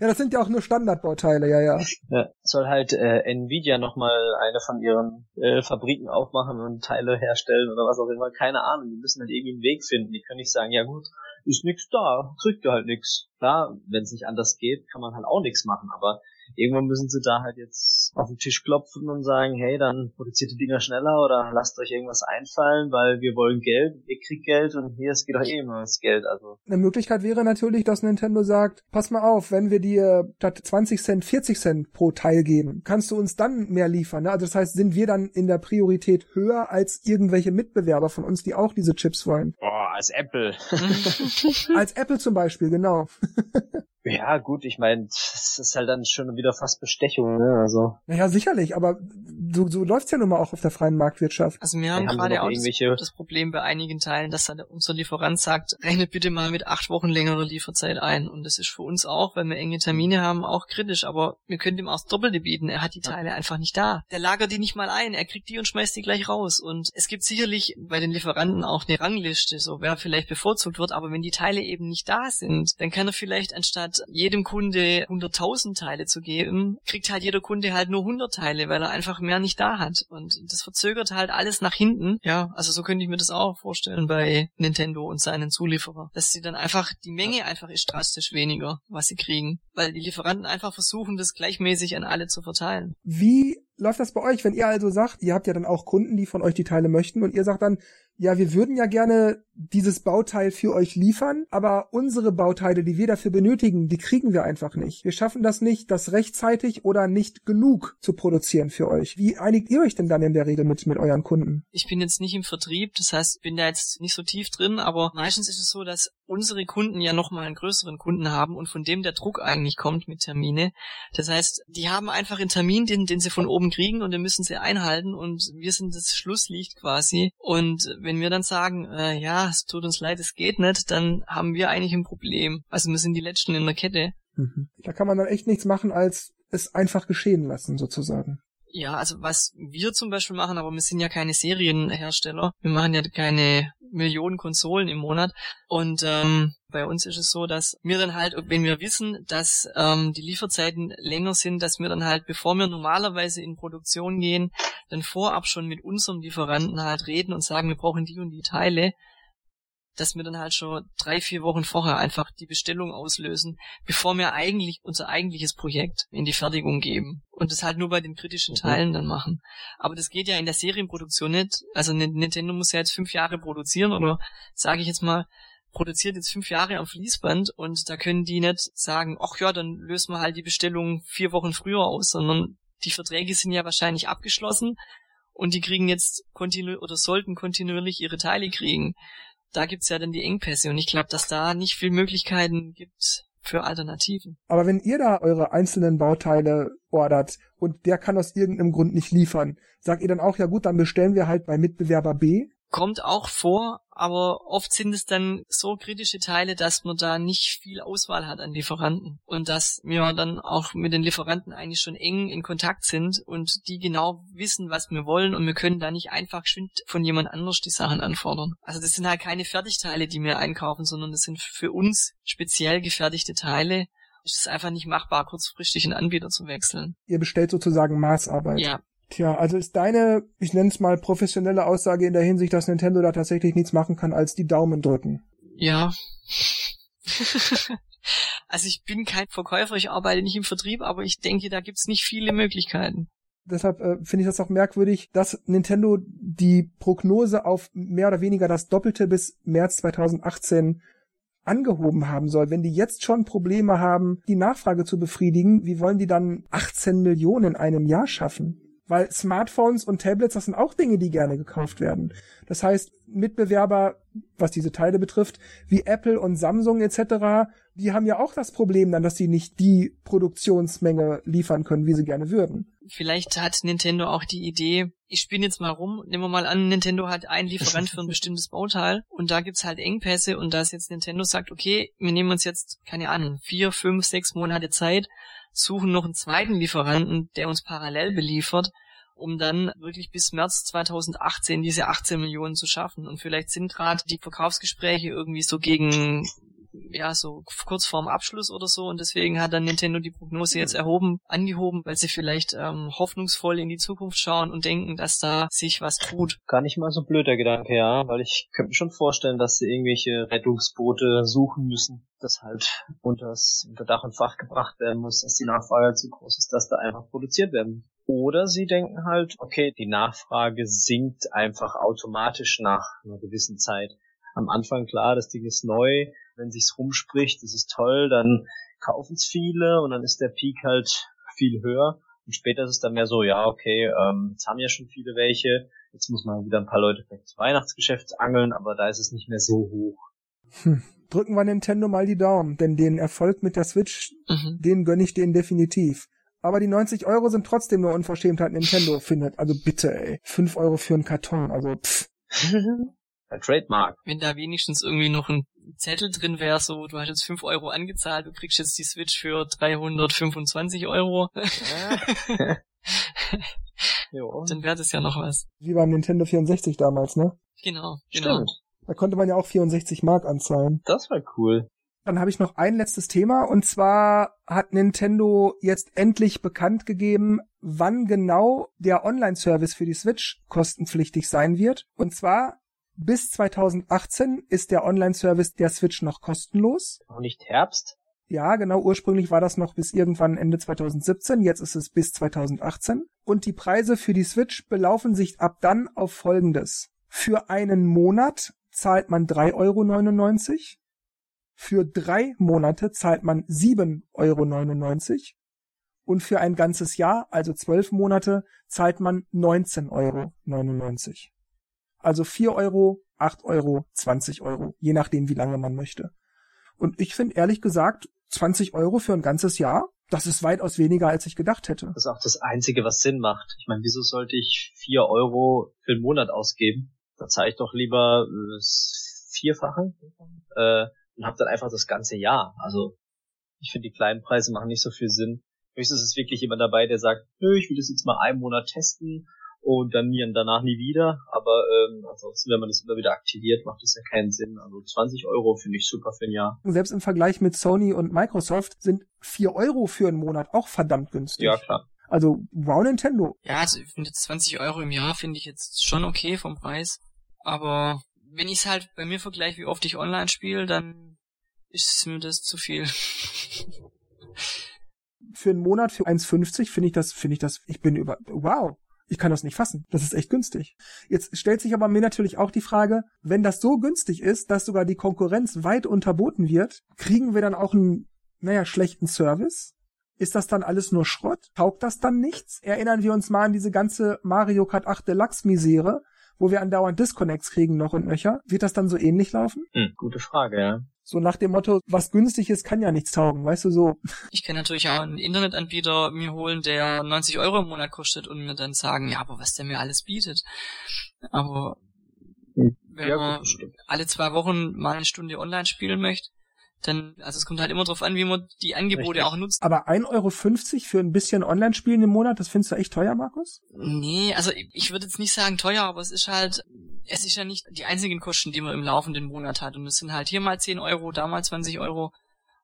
Ja, das sind ja auch nur Standardbauteile, ja, ja. ja soll halt äh, Nvidia nochmal eine von ihren äh, Fabriken aufmachen und Teile herstellen oder was auch immer. Keine Ahnung, die müssen halt irgendwie einen Weg finden. Die können nicht sagen, ja gut, ist nix da, kriegt ihr halt nix. Klar, wenn es nicht anders geht, kann man halt auch nix machen, aber irgendwann müssen sie da halt jetzt auf den Tisch klopfen und sagen, hey, dann produziert die Dinger schneller oder lasst euch irgendwas einfallen, weil wir wollen Geld, ihr kriegt Geld und hier, es geht doch eh immer ums Geld, also. Eine Möglichkeit wäre natürlich, dass Nintendo sagt, pass mal auf, wenn wir dir statt 20 Cent 40 Cent pro Teil geben, kannst du uns dann mehr liefern, ne? Also das heißt, sind wir dann in der Priorität höher als irgendwelche Mitbewerber von uns, die auch diese Chips wollen? Boah, als Apple. als Apple zum Beispiel, genau. Ja, gut, ich meine, das ist halt dann schon wieder fast Bestechung, ne? Also. Naja, sicherlich, aber so, so läuft's ja nun mal auch auf der freien Marktwirtschaft. Also wir haben, haben gerade auch irgendwelche... das, Problem bei einigen Teilen, dass dann unser Lieferant sagt, rechnet bitte mal mit acht Wochen längerer Lieferzeit ein. Und das ist für uns auch, wenn wir enge Termine haben, auch kritisch. Aber wir können ihm auch das Doppelte bieten. Er hat die Teile ja. einfach nicht da. Der lagert die nicht mal ein. Er kriegt die und schmeißt die gleich raus. Und es gibt sicherlich bei den Lieferanten auch eine Rangliste, so wer vielleicht bevorzugt wird. Aber wenn die Teile eben nicht da sind, dann kann er vielleicht anstatt jedem Kunde 100.000 Teile zu geben, kriegt halt jeder Kunde halt nur 100 Teile, weil er einfach mehr nicht da hat. Und das verzögert halt alles nach hinten. Ja, also so könnte ich mir das auch vorstellen bei Nintendo und seinen Zulieferer. Dass sie dann einfach, die Menge einfach ist drastisch weniger, was sie kriegen. Weil die Lieferanten einfach versuchen, das gleichmäßig an alle zu verteilen. Wie läuft das bei euch, wenn ihr also sagt, ihr habt ja dann auch Kunden, die von euch die Teile möchten und ihr sagt dann, ja, wir würden ja gerne dieses Bauteil für euch liefern, aber unsere Bauteile, die wir dafür benötigen, die kriegen wir einfach nicht. Wir schaffen das nicht, das rechtzeitig oder nicht genug zu produzieren für euch. Wie einigt ihr euch denn dann in der Regel mit, mit euren Kunden? Ich bin jetzt nicht im Vertrieb, das heißt, bin da jetzt nicht so tief drin, aber meistens ist es so, dass unsere Kunden ja nochmal einen größeren Kunden haben und von dem der Druck eigentlich kommt mit Termine. Das heißt, die haben einfach einen Termin, den, den sie von oben kriegen und den müssen sie einhalten und wir sind das Schlusslicht quasi. Und wenn wir dann sagen, äh, ja, es tut uns leid, es geht nicht, dann haben wir eigentlich ein Problem. Also wir sind die Letzten in der Kette. Mhm. Da kann man dann echt nichts machen, als es einfach geschehen lassen, sozusagen. Ja, also was wir zum Beispiel machen, aber wir sind ja keine Serienhersteller. Wir machen ja keine Millionen Konsolen im Monat. Und ähm, bei uns ist es so, dass wir dann halt, wenn wir wissen, dass ähm, die Lieferzeiten länger sind, dass wir dann halt, bevor wir normalerweise in Produktion gehen, dann vorab schon mit unserem Lieferanten halt reden und sagen, wir brauchen die und die Teile dass wir dann halt schon drei, vier Wochen vorher einfach die Bestellung auslösen, bevor wir eigentlich unser eigentliches Projekt in die Fertigung geben und das halt nur bei den kritischen mhm. Teilen dann machen. Aber das geht ja in der Serienproduktion nicht. Also Nintendo muss ja jetzt fünf Jahre produzieren oder sage ich jetzt mal, produziert jetzt fünf Jahre am Fließband und da können die nicht sagen, ach ja, dann lösen wir halt die Bestellung vier Wochen früher aus, sondern die Verträge sind ja wahrscheinlich abgeschlossen und die kriegen jetzt kontinu oder sollten kontinuierlich ihre Teile kriegen da gibt's ja dann die Engpässe und ich glaube, dass da nicht viel Möglichkeiten gibt für Alternativen. Aber wenn ihr da eure einzelnen Bauteile ordert und der kann aus irgendeinem Grund nicht liefern, sagt ihr dann auch, ja gut, dann bestellen wir halt bei Mitbewerber B? Kommt auch vor, aber oft sind es dann so kritische Teile, dass man da nicht viel Auswahl hat an Lieferanten und dass wir dann auch mit den Lieferanten eigentlich schon eng in Kontakt sind und die genau wissen, was wir wollen und wir können da nicht einfach geschwind von jemand anders die Sachen anfordern. Also das sind halt keine Fertigteile, die wir einkaufen, sondern das sind für uns speziell gefertigte Teile. Es ist einfach nicht machbar, kurzfristig einen Anbieter zu wechseln. Ihr bestellt sozusagen Maßarbeit. Ja, Tja, also ist deine, ich nenne es mal professionelle Aussage in der Hinsicht, dass Nintendo da tatsächlich nichts machen kann, als die Daumen drücken. Ja. also ich bin kein Verkäufer, ich arbeite nicht im Vertrieb, aber ich denke, da gibt's nicht viele Möglichkeiten. Deshalb äh, finde ich das auch merkwürdig, dass Nintendo die Prognose auf mehr oder weniger das Doppelte bis März 2018 angehoben haben soll. Wenn die jetzt schon Probleme haben, die Nachfrage zu befriedigen, wie wollen die dann 18 Millionen in einem Jahr schaffen? Weil Smartphones und Tablets, das sind auch Dinge, die gerne gekauft werden. Das heißt, Mitbewerber, was diese Teile betrifft, wie Apple und Samsung etc., die haben ja auch das Problem dann, dass sie nicht die Produktionsmenge liefern können, wie sie gerne würden. Vielleicht hat Nintendo auch die Idee, ich spinne jetzt mal rum, nehmen wir mal an, Nintendo hat einen Lieferant für ein bestimmtes Bauteil und da gibt's halt Engpässe und dass jetzt Nintendo sagt, okay, wir nehmen uns jetzt, keine Ahnung, vier, fünf, sechs Monate Zeit, suchen noch einen zweiten Lieferanten, der uns parallel beliefert, um dann wirklich bis März 2018 diese 18 Millionen zu schaffen. Und vielleicht sind gerade die Verkaufsgespräche irgendwie so gegen ja, so kurz vorm Abschluss oder so und deswegen hat dann Nintendo die Prognose jetzt erhoben, angehoben, weil sie vielleicht ähm, hoffnungsvoll in die Zukunft schauen und denken, dass da sich was tut. Gar nicht mal so blöd der Gedanke, ja, weil ich könnte mir schon vorstellen, dass sie irgendwelche Rettungsboote suchen müssen, das halt unter Dach und Fach gebracht werden muss, dass die Nachfrage zu groß ist, dass da einfach produziert werden oder sie denken halt, okay, die Nachfrage sinkt einfach automatisch nach einer gewissen Zeit. Am Anfang klar, das Ding ist neu, wenn sich's rumspricht, das ist toll, dann kaufen's viele und dann ist der Peak halt viel höher. Und später ist es dann mehr so, ja, okay, ähm, jetzt haben ja schon viele welche, jetzt muss man wieder ein paar Leute vielleicht des Weihnachtsgeschäfts angeln, aber da ist es nicht mehr so hoch. Hm. Drücken wir Nintendo mal die Daumen, denn den Erfolg mit der Switch, mhm. den gönne ich denen definitiv. Aber die 90 Euro sind trotzdem nur Unverschämtheit Nintendo findet. Also bitte, ey. 5 Euro für einen Karton, also pff. Ein Trademark. Wenn da wenigstens irgendwie noch ein Zettel drin wäre, so, du hast jetzt 5 Euro angezahlt, du kriegst jetzt die Switch für 325 Euro. Ja. Dann wäre das ja noch was. Wie beim Nintendo 64 damals, ne? Genau, genau. Stimmt. Da konnte man ja auch 64 Mark anzahlen. Das war cool. Dann habe ich noch ein letztes Thema und zwar hat Nintendo jetzt endlich bekannt gegeben, wann genau der Online-Service für die Switch kostenpflichtig sein wird. Und zwar bis 2018 ist der Online-Service der Switch noch kostenlos. Auch nicht Herbst? Ja, genau, ursprünglich war das noch bis irgendwann Ende 2017, jetzt ist es bis 2018. Und die Preise für die Switch belaufen sich ab dann auf folgendes. Für einen Monat zahlt man 3,99 Euro. Für drei Monate zahlt man 7,99 Euro. Und für ein ganzes Jahr, also zwölf Monate, zahlt man 19,99 Euro. Also 4 Euro, 8 Euro, 20 Euro, je nachdem, wie lange man möchte. Und ich finde ehrlich gesagt, 20 Euro für ein ganzes Jahr, das ist weitaus weniger, als ich gedacht hätte. Das ist auch das Einzige, was Sinn macht. Ich meine, wieso sollte ich 4 Euro für einen Monat ausgeben? Da zahle ich doch lieber das Vierfache äh, und habe dann einfach das ganze Jahr. Also ich finde, die kleinen Preise machen nicht so viel Sinn. Höchstens ist wirklich jemand dabei, der sagt, nö, ich will das jetzt mal einen Monat testen und dann nie, danach nie wieder. Aber ähm, ansonsten, wenn man das immer wieder aktiviert, macht das ja keinen Sinn. Also 20 Euro finde ich super für ein Jahr. Selbst im Vergleich mit Sony und Microsoft sind 4 Euro für einen Monat auch verdammt günstig. Ja, klar. Also, wow, Nintendo. Ja, also ich finde 20 Euro im Jahr finde ich jetzt schon okay vom Preis. Aber wenn ich es halt bei mir vergleiche, wie oft ich online spiele, dann ist mir das zu viel. für einen Monat für 1,50 finde ich das, finde ich das, ich bin über, wow. Ich kann das nicht fassen. Das ist echt günstig. Jetzt stellt sich aber mir natürlich auch die Frage, wenn das so günstig ist, dass sogar die Konkurrenz weit unterboten wird, kriegen wir dann auch einen, naja, schlechten Service? Ist das dann alles nur Schrott? Taugt das dann nichts? Erinnern wir uns mal an diese ganze Mario Kart 8 Deluxe Misere, wo wir andauernd Disconnects kriegen noch und nöcher. Wird das dann so ähnlich laufen? Hm, gute Frage, ja. So nach dem Motto, was günstig ist, kann ja nichts taugen, weißt du so. Ich kann natürlich auch einen Internetanbieter mir holen, der 90 Euro im Monat kostet und mir dann sagen, ja, aber was der mir alles bietet. Aber hm. wenn ja, man alle zwei Wochen mal eine Stunde online spielen möchte, dann, also es kommt halt immer drauf an, wie man die Angebote Richtig. auch nutzt. Aber 1,50 Euro für ein bisschen Online-Spielen im Monat, das findest du echt teuer, Markus? Nee, also ich würde jetzt nicht sagen teuer, aber es ist halt, es ist ja nicht die einzigen Kosten, die man im laufenden Monat hat. Und es sind halt hier mal 10 Euro, da mal 20 Euro.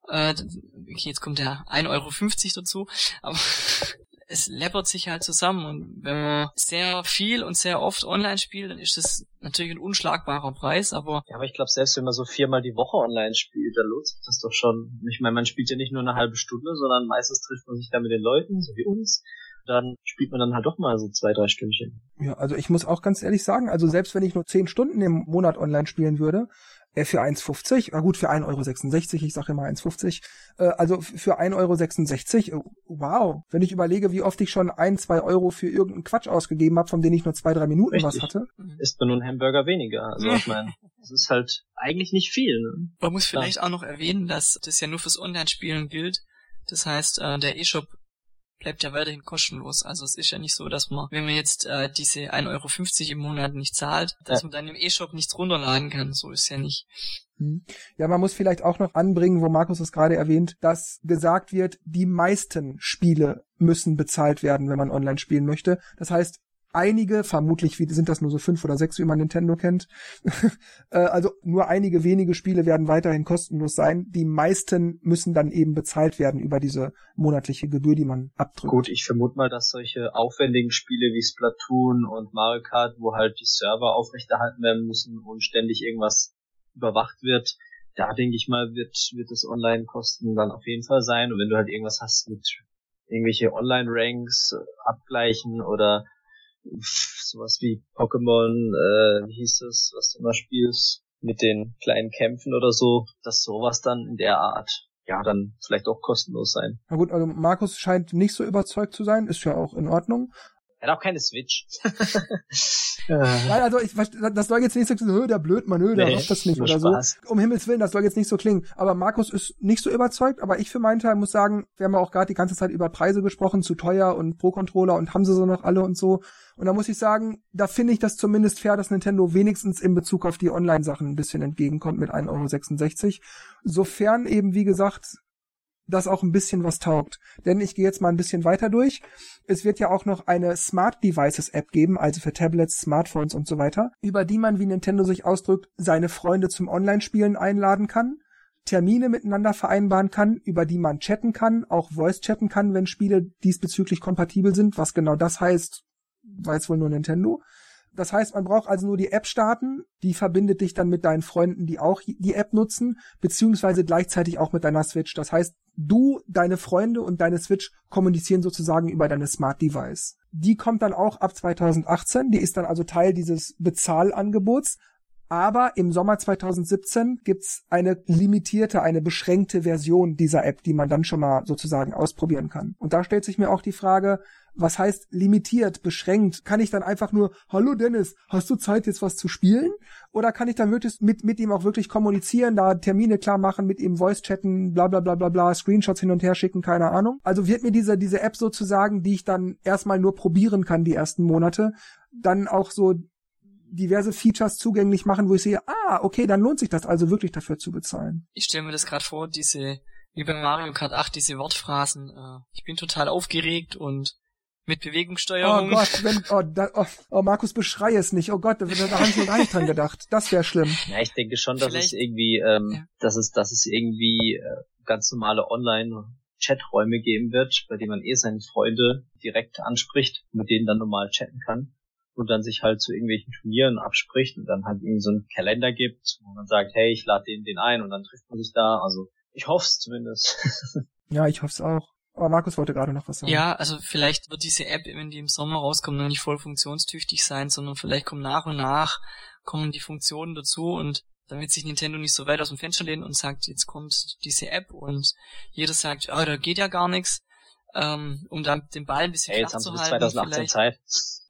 Äh, okay, jetzt kommt der 1,50 Euro dazu, aber es läppert sich halt zusammen und wenn man sehr viel und sehr oft online spielt, dann ist das natürlich ein unschlagbarer Preis, aber... Ja, aber ich glaube, selbst wenn man so viermal die Woche online spielt, dann lohnt sich das doch schon. Ich meine, man spielt ja nicht nur eine halbe Stunde, sondern meistens trifft man sich da mit den Leuten, so wie uns, dann spielt man dann halt doch mal so zwei, drei Stündchen. Ja, also ich muss auch ganz ehrlich sagen, also selbst wenn ich nur zehn Stunden im Monat online spielen würde, äh, für 1,50, na gut, für 1,66 Euro, ich sage immer 1,50, äh, also für 1,66 Euro, äh, wow. Wenn ich überlege, wie oft ich schon ein, zwei Euro für irgendeinen Quatsch ausgegeben habe, von dem ich nur zwei, drei Minuten Richtig. was hatte. Ist man nun Hamburger weniger. Also ich meine, das ist halt eigentlich nicht viel. Ne? Man muss vielleicht ja. auch noch erwähnen, dass das ja nur fürs Online-Spielen gilt. Das heißt, äh, der E-Shop bleibt ja weiterhin kostenlos. Also es ist ja nicht so, dass man, wenn man jetzt äh, diese 1,50 Euro im Monat nicht zahlt, dass ja. man dann im E-Shop nichts runterladen kann. So ist ja nicht. Hm. Ja, man muss vielleicht auch noch anbringen, wo Markus es gerade erwähnt, dass gesagt wird, die meisten Spiele müssen bezahlt werden, wenn man online spielen möchte. Das heißt, einige, vermutlich sind das nur so fünf oder sechs, wie man Nintendo kennt. Äh, also nur einige wenige Spiele werden weiterhin kostenlos sein. Die meisten müssen dann eben bezahlt werden über diese monatliche Gebühr, die man abdrückt. Gut, ich vermute mal, dass solche aufwendigen Spiele wie Splatoon und Mario Kart, wo halt die Server aufrechterhalten werden müssen und ständig irgendwas überwacht wird, da denke ich mal, wird, wird das Online-Kosten dann auf jeden Fall sein. Und wenn du halt irgendwas hast mit irgendwelche Online-Ranks abgleichen oder sowas wie Pokémon, äh, wie hieß es, was du immer spielst, mit den kleinen Kämpfen oder so, dass sowas dann in der Art ja dann vielleicht auch kostenlos sein. Na gut, also Markus scheint nicht so überzeugt zu sein, ist ja auch in Ordnung. Er hat auch keine Switch. Nein, also ich, das soll jetzt nicht so klingen, der Blödmann, nö, der nee, macht das nicht oder Spaß. so. Um Himmels Willen, das soll jetzt nicht so klingen. Aber Markus ist nicht so überzeugt, aber ich für meinen Teil muss sagen, wir haben ja auch gerade die ganze Zeit über Preise gesprochen, zu teuer und Pro-Controller und haben sie so noch alle und so. Und da muss ich sagen, da finde ich das zumindest fair, dass Nintendo wenigstens in Bezug auf die Online-Sachen ein bisschen entgegenkommt mit 1,66 Euro. Sofern eben, wie gesagt, das auch ein bisschen was taugt. Denn ich gehe jetzt mal ein bisschen weiter durch. Es wird ja auch noch eine Smart Devices App geben, also für Tablets, Smartphones und so weiter, über die man, wie Nintendo sich ausdrückt, seine Freunde zum Online-Spielen einladen kann, Termine miteinander vereinbaren kann, über die man chatten kann, auch Voice chatten kann, wenn Spiele diesbezüglich kompatibel sind. Was genau das heißt, weiß wohl nur Nintendo. Das heißt, man braucht also nur die App starten, die verbindet dich dann mit deinen Freunden, die auch die App nutzen, beziehungsweise gleichzeitig auch mit deiner Switch. Das heißt, du, deine Freunde und deine Switch kommunizieren sozusagen über deine Smart Device. Die kommt dann auch ab 2018, die ist dann also Teil dieses Bezahlangebots, aber im Sommer 2017 gibt's eine limitierte, eine beschränkte Version dieser App, die man dann schon mal sozusagen ausprobieren kann. Und da stellt sich mir auch die Frage, was heißt limitiert, beschränkt? Kann ich dann einfach nur, hallo Dennis, hast du Zeit jetzt was zu spielen? Oder kann ich dann wirklich mit, mit ihm auch wirklich kommunizieren, da Termine klar machen, mit ihm Voice chatten, bla bla bla bla bla, Screenshots hin und her schicken, keine Ahnung. Also wird mir diese, diese App sozusagen, die ich dann erstmal nur probieren kann die ersten Monate, dann auch so diverse Features zugänglich machen, wo ich sehe, ah, okay, dann lohnt sich das also wirklich dafür zu bezahlen. Ich stelle mir das gerade vor, diese, wie bei Mario Kart 8, diese Wortphrasen, äh, ich bin total aufgeregt und mit Bewegungssteuerung. Oh Gott, wenn, oh, da, oh, oh Markus, beschrei es nicht. Oh Gott, da, da habe ich noch gar nicht dran gedacht. Das wäre schlimm. Ja, ich denke schon, dass Vielleicht, es irgendwie, ähm, ja. dass es, dass es irgendwie äh, ganz normale Online Chaträume geben wird, bei denen man eh seine Freunde direkt anspricht, mit denen dann normal chatten kann und dann sich halt zu irgendwelchen Turnieren abspricht und dann halt irgendwie so einen Kalender gibt, wo man sagt, hey, ich lade den den ein und dann trifft man sich da. Also ich hoffe es zumindest. ja, ich hoffe es auch. Aber Markus wollte gerade noch was sagen. Ja, also vielleicht wird diese App, wenn die im Sommer rauskommt, noch nicht voll funktionstüchtig sein, sondern vielleicht kommen nach und nach kommen die Funktionen dazu und damit sich Nintendo nicht so weit aus dem Fenster lehnt und sagt, jetzt kommt diese App und jeder sagt, oh, da geht ja gar nichts, ähm, um dann den Ball ein bisschen hey, jetzt haben sie bis 2018 vielleicht. Zeit.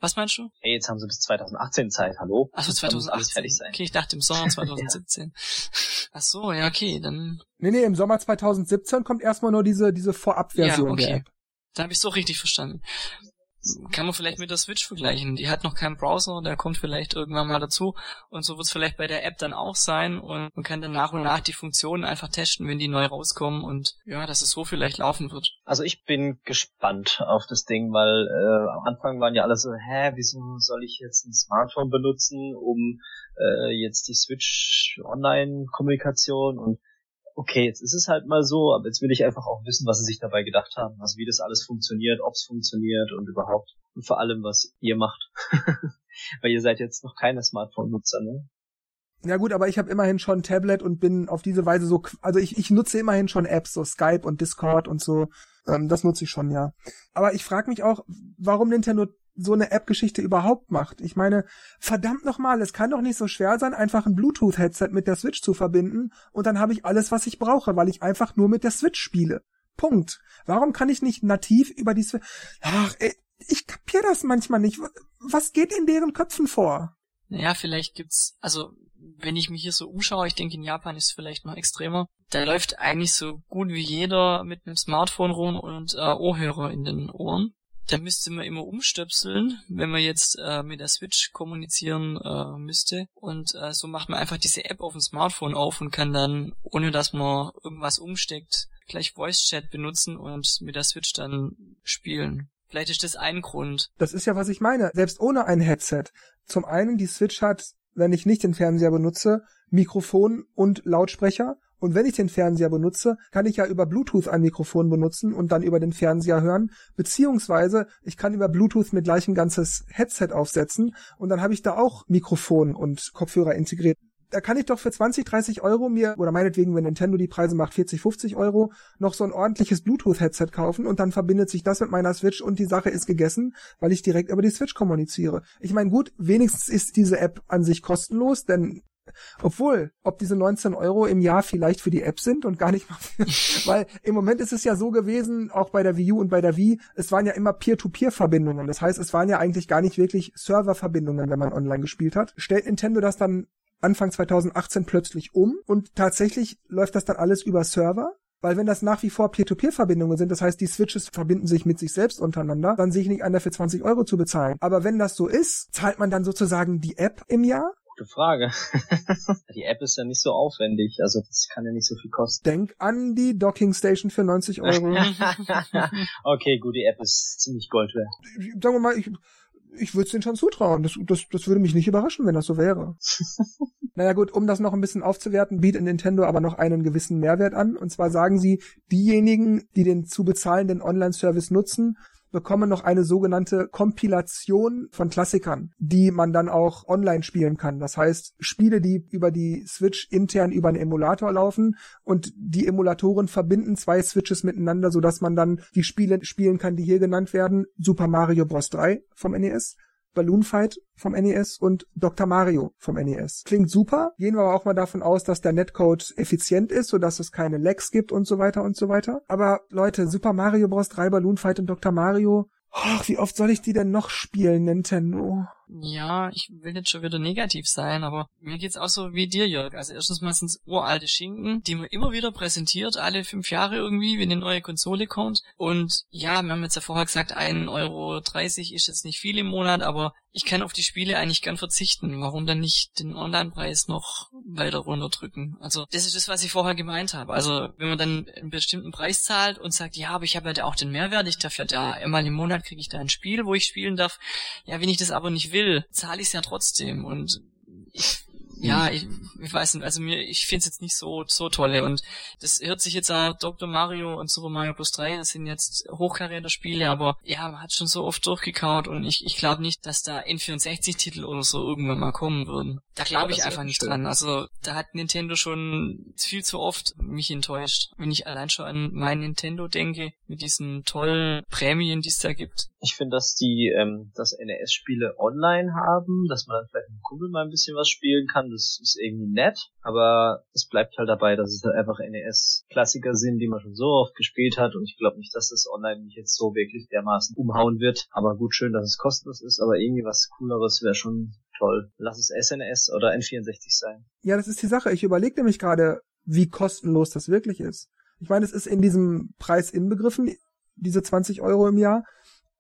Was meinst du? Hey, jetzt haben sie bis 2018 Zeit, hallo? Achso, 2018. fertig sein. Okay, ich dachte im Sommer 2017. ja. Ach so, ja, okay, dann. Nee, nee, im Sommer 2017 kommt erstmal nur diese, diese Vorabversion ja, okay. der App. Da habe ich so richtig verstanden kann man vielleicht mit der Switch vergleichen. Die hat noch keinen Browser, der kommt vielleicht irgendwann mal dazu. Und so wird es vielleicht bei der App dann auch sein. Und man kann dann nach und nach die Funktionen einfach testen, wenn die neu rauskommen. Und ja, dass es so vielleicht laufen wird. Also ich bin gespannt auf das Ding, weil äh, am Anfang waren ja alle so, hä, wieso soll ich jetzt ein Smartphone benutzen, um äh, jetzt die Switch Online-Kommunikation und okay, jetzt ist es halt mal so, aber jetzt will ich einfach auch wissen, was sie sich dabei gedacht haben, also wie das alles funktioniert, ob es funktioniert und überhaupt und vor allem, was ihr macht. Weil ihr seid jetzt noch keine Smartphone-Nutzer, ne? Ja gut, aber ich habe immerhin schon Tablet und bin auf diese Weise so, also ich, ich nutze immerhin schon Apps, so Skype und Discord und so. Ähm, das nutze ich schon, ja. Aber ich frage mich auch, warum Nintendo so eine App-Geschichte überhaupt macht. Ich meine, verdammt nochmal, es kann doch nicht so schwer sein, einfach ein Bluetooth-Headset mit der Switch zu verbinden und dann habe ich alles, was ich brauche, weil ich einfach nur mit der Switch spiele. Punkt. Warum kann ich nicht nativ über die Switch... Ach, ich kapier das manchmal nicht. Was geht in deren Köpfen vor? Naja, vielleicht gibt's, also wenn ich mich hier so umschaue, ich denke in Japan ist es vielleicht noch extremer, da läuft eigentlich so gut wie jeder mit einem Smartphone rum und äh, Ohrhörer in den Ohren da müsste man immer umstöpseln, wenn man jetzt äh, mit der Switch kommunizieren äh, müsste. Und äh, so macht man einfach diese App auf dem Smartphone auf und kann dann, ohne dass man irgendwas umsteckt, gleich Voice Chat benutzen und mit der Switch dann spielen. Vielleicht ist das ein Grund. Das ist ja, was ich meine. Selbst ohne ein Headset. Zum einen, die Switch hat, wenn ich nicht den Fernseher benutze, Mikrofon und Lautsprecher und wenn ich den Fernseher benutze, kann ich ja über Bluetooth ein Mikrofon benutzen und dann über den Fernseher hören, beziehungsweise ich kann über Bluetooth mir gleich ein ganzes Headset aufsetzen und dann habe ich da auch Mikrofon und Kopfhörer integriert. Da kann ich doch für 20, 30 Euro mir, oder meinetwegen, wenn Nintendo die Preise macht, 40, 50 Euro, noch so ein ordentliches Bluetooth-Headset kaufen und dann verbindet sich das mit meiner Switch und die Sache ist gegessen, weil ich direkt über die Switch kommuniziere. Ich meine, gut, wenigstens ist diese App an sich kostenlos, denn obwohl, ob diese 19 Euro im Jahr vielleicht für die App sind und gar nicht mal für, weil im Moment ist es ja so gewesen, auch bei der Wii U und bei der Wii, es waren ja immer Peer-to-Peer-Verbindungen. Das heißt, es waren ja eigentlich gar nicht wirklich Serververbindungen, wenn man online gespielt hat. Stellt Nintendo das dann Anfang 2018 plötzlich um und tatsächlich läuft das dann alles über Server? Weil wenn das nach wie vor Peer-to-Peer-Verbindungen sind, das heißt, die Switches verbinden sich mit sich selbst untereinander, dann sehe ich nicht an, dafür 20 Euro zu bezahlen. Aber wenn das so ist, zahlt man dann sozusagen die App im Jahr Gute Frage. die App ist ja nicht so aufwendig, also das kann ja nicht so viel kosten. Denk an die Docking Station für 90 Euro. okay, gut, die App ist ziemlich Gold wert. Sagen wir mal, ich, ich würde es denen schon zutrauen. Das, das, das würde mich nicht überraschen, wenn das so wäre. naja gut, um das noch ein bisschen aufzuwerten, bietet Nintendo aber noch einen gewissen Mehrwert an. Und zwar sagen sie, diejenigen, die den zu bezahlenden Online-Service nutzen, bekommen noch eine sogenannte Kompilation von Klassikern, die man dann auch online spielen kann. Das heißt, Spiele, die über die Switch intern über einen Emulator laufen und die Emulatoren verbinden zwei Switches miteinander, sodass man dann die Spiele spielen kann, die hier genannt werden. Super Mario Bros. 3 vom NES, Balloon Fight vom NES und Dr. Mario vom NES. Klingt super. Gehen wir aber auch mal davon aus, dass der Netcode effizient ist, sodass es keine Lags gibt und so weiter und so weiter. Aber Leute, Super Mario Bros. 3, Balloon Fight und Dr. Mario, Ach, wie oft soll ich die denn noch spielen, Nintendo? Ja, ich will nicht schon wieder negativ sein, aber mir geht's auch so wie dir, Jörg. Also erstens mal sind's uralte Schinken, die man immer wieder präsentiert, alle fünf Jahre irgendwie, wenn eine neue Konsole kommt. Und ja, wir haben jetzt ja vorher gesagt, 1,30 Euro ist jetzt nicht viel im Monat, aber ich kann auf die Spiele eigentlich gern verzichten. Warum dann nicht den Online-Preis noch weiter runterdrücken? Also das ist das, was ich vorher gemeint habe. Also wenn man dann einen bestimmten Preis zahlt und sagt, ja, aber ich habe ja auch den Mehrwert, ich darf ja da einmal im Monat kriege ich da ein Spiel, wo ich spielen darf. Ja, wenn ich das aber nicht will, zahle ich es ja trotzdem. Und ich ja, ich, ich weiß nicht, also mir, ich finde es jetzt nicht so so tolle und das hört sich jetzt an Dr. Mario und Super Mario Plus 3, das sind jetzt Hochkaräter-Spiele, aber ja, man hat schon so oft durchgekaut und ich, ich glaube nicht, dass da N64-Titel oder so irgendwann mal kommen würden. Da glaube ich einfach nicht schön. dran. Also da hat Nintendo schon viel zu oft mich enttäuscht. Wenn ich allein schon an mein Nintendo denke, mit diesen tollen Prämien, die es da gibt. Ich finde, dass die ähm, das NES-Spiele online haben, dass man dann vielleicht mit dem Kumpel mal ein bisschen was spielen kann, das ist irgendwie nett, aber es bleibt halt dabei, dass es halt einfach NES-Klassiker sind, die man schon so oft gespielt hat und ich glaube nicht, dass das online mich jetzt so wirklich dermaßen umhauen wird. Aber gut, schön, dass es kostenlos ist, aber irgendwie was cooleres wäre schon toll. Lass es SNS oder N64 sein. Ja, das ist die Sache. Ich überlege nämlich gerade, wie kostenlos das wirklich ist. Ich meine, es ist in diesem Preis inbegriffen, diese 20 Euro im Jahr.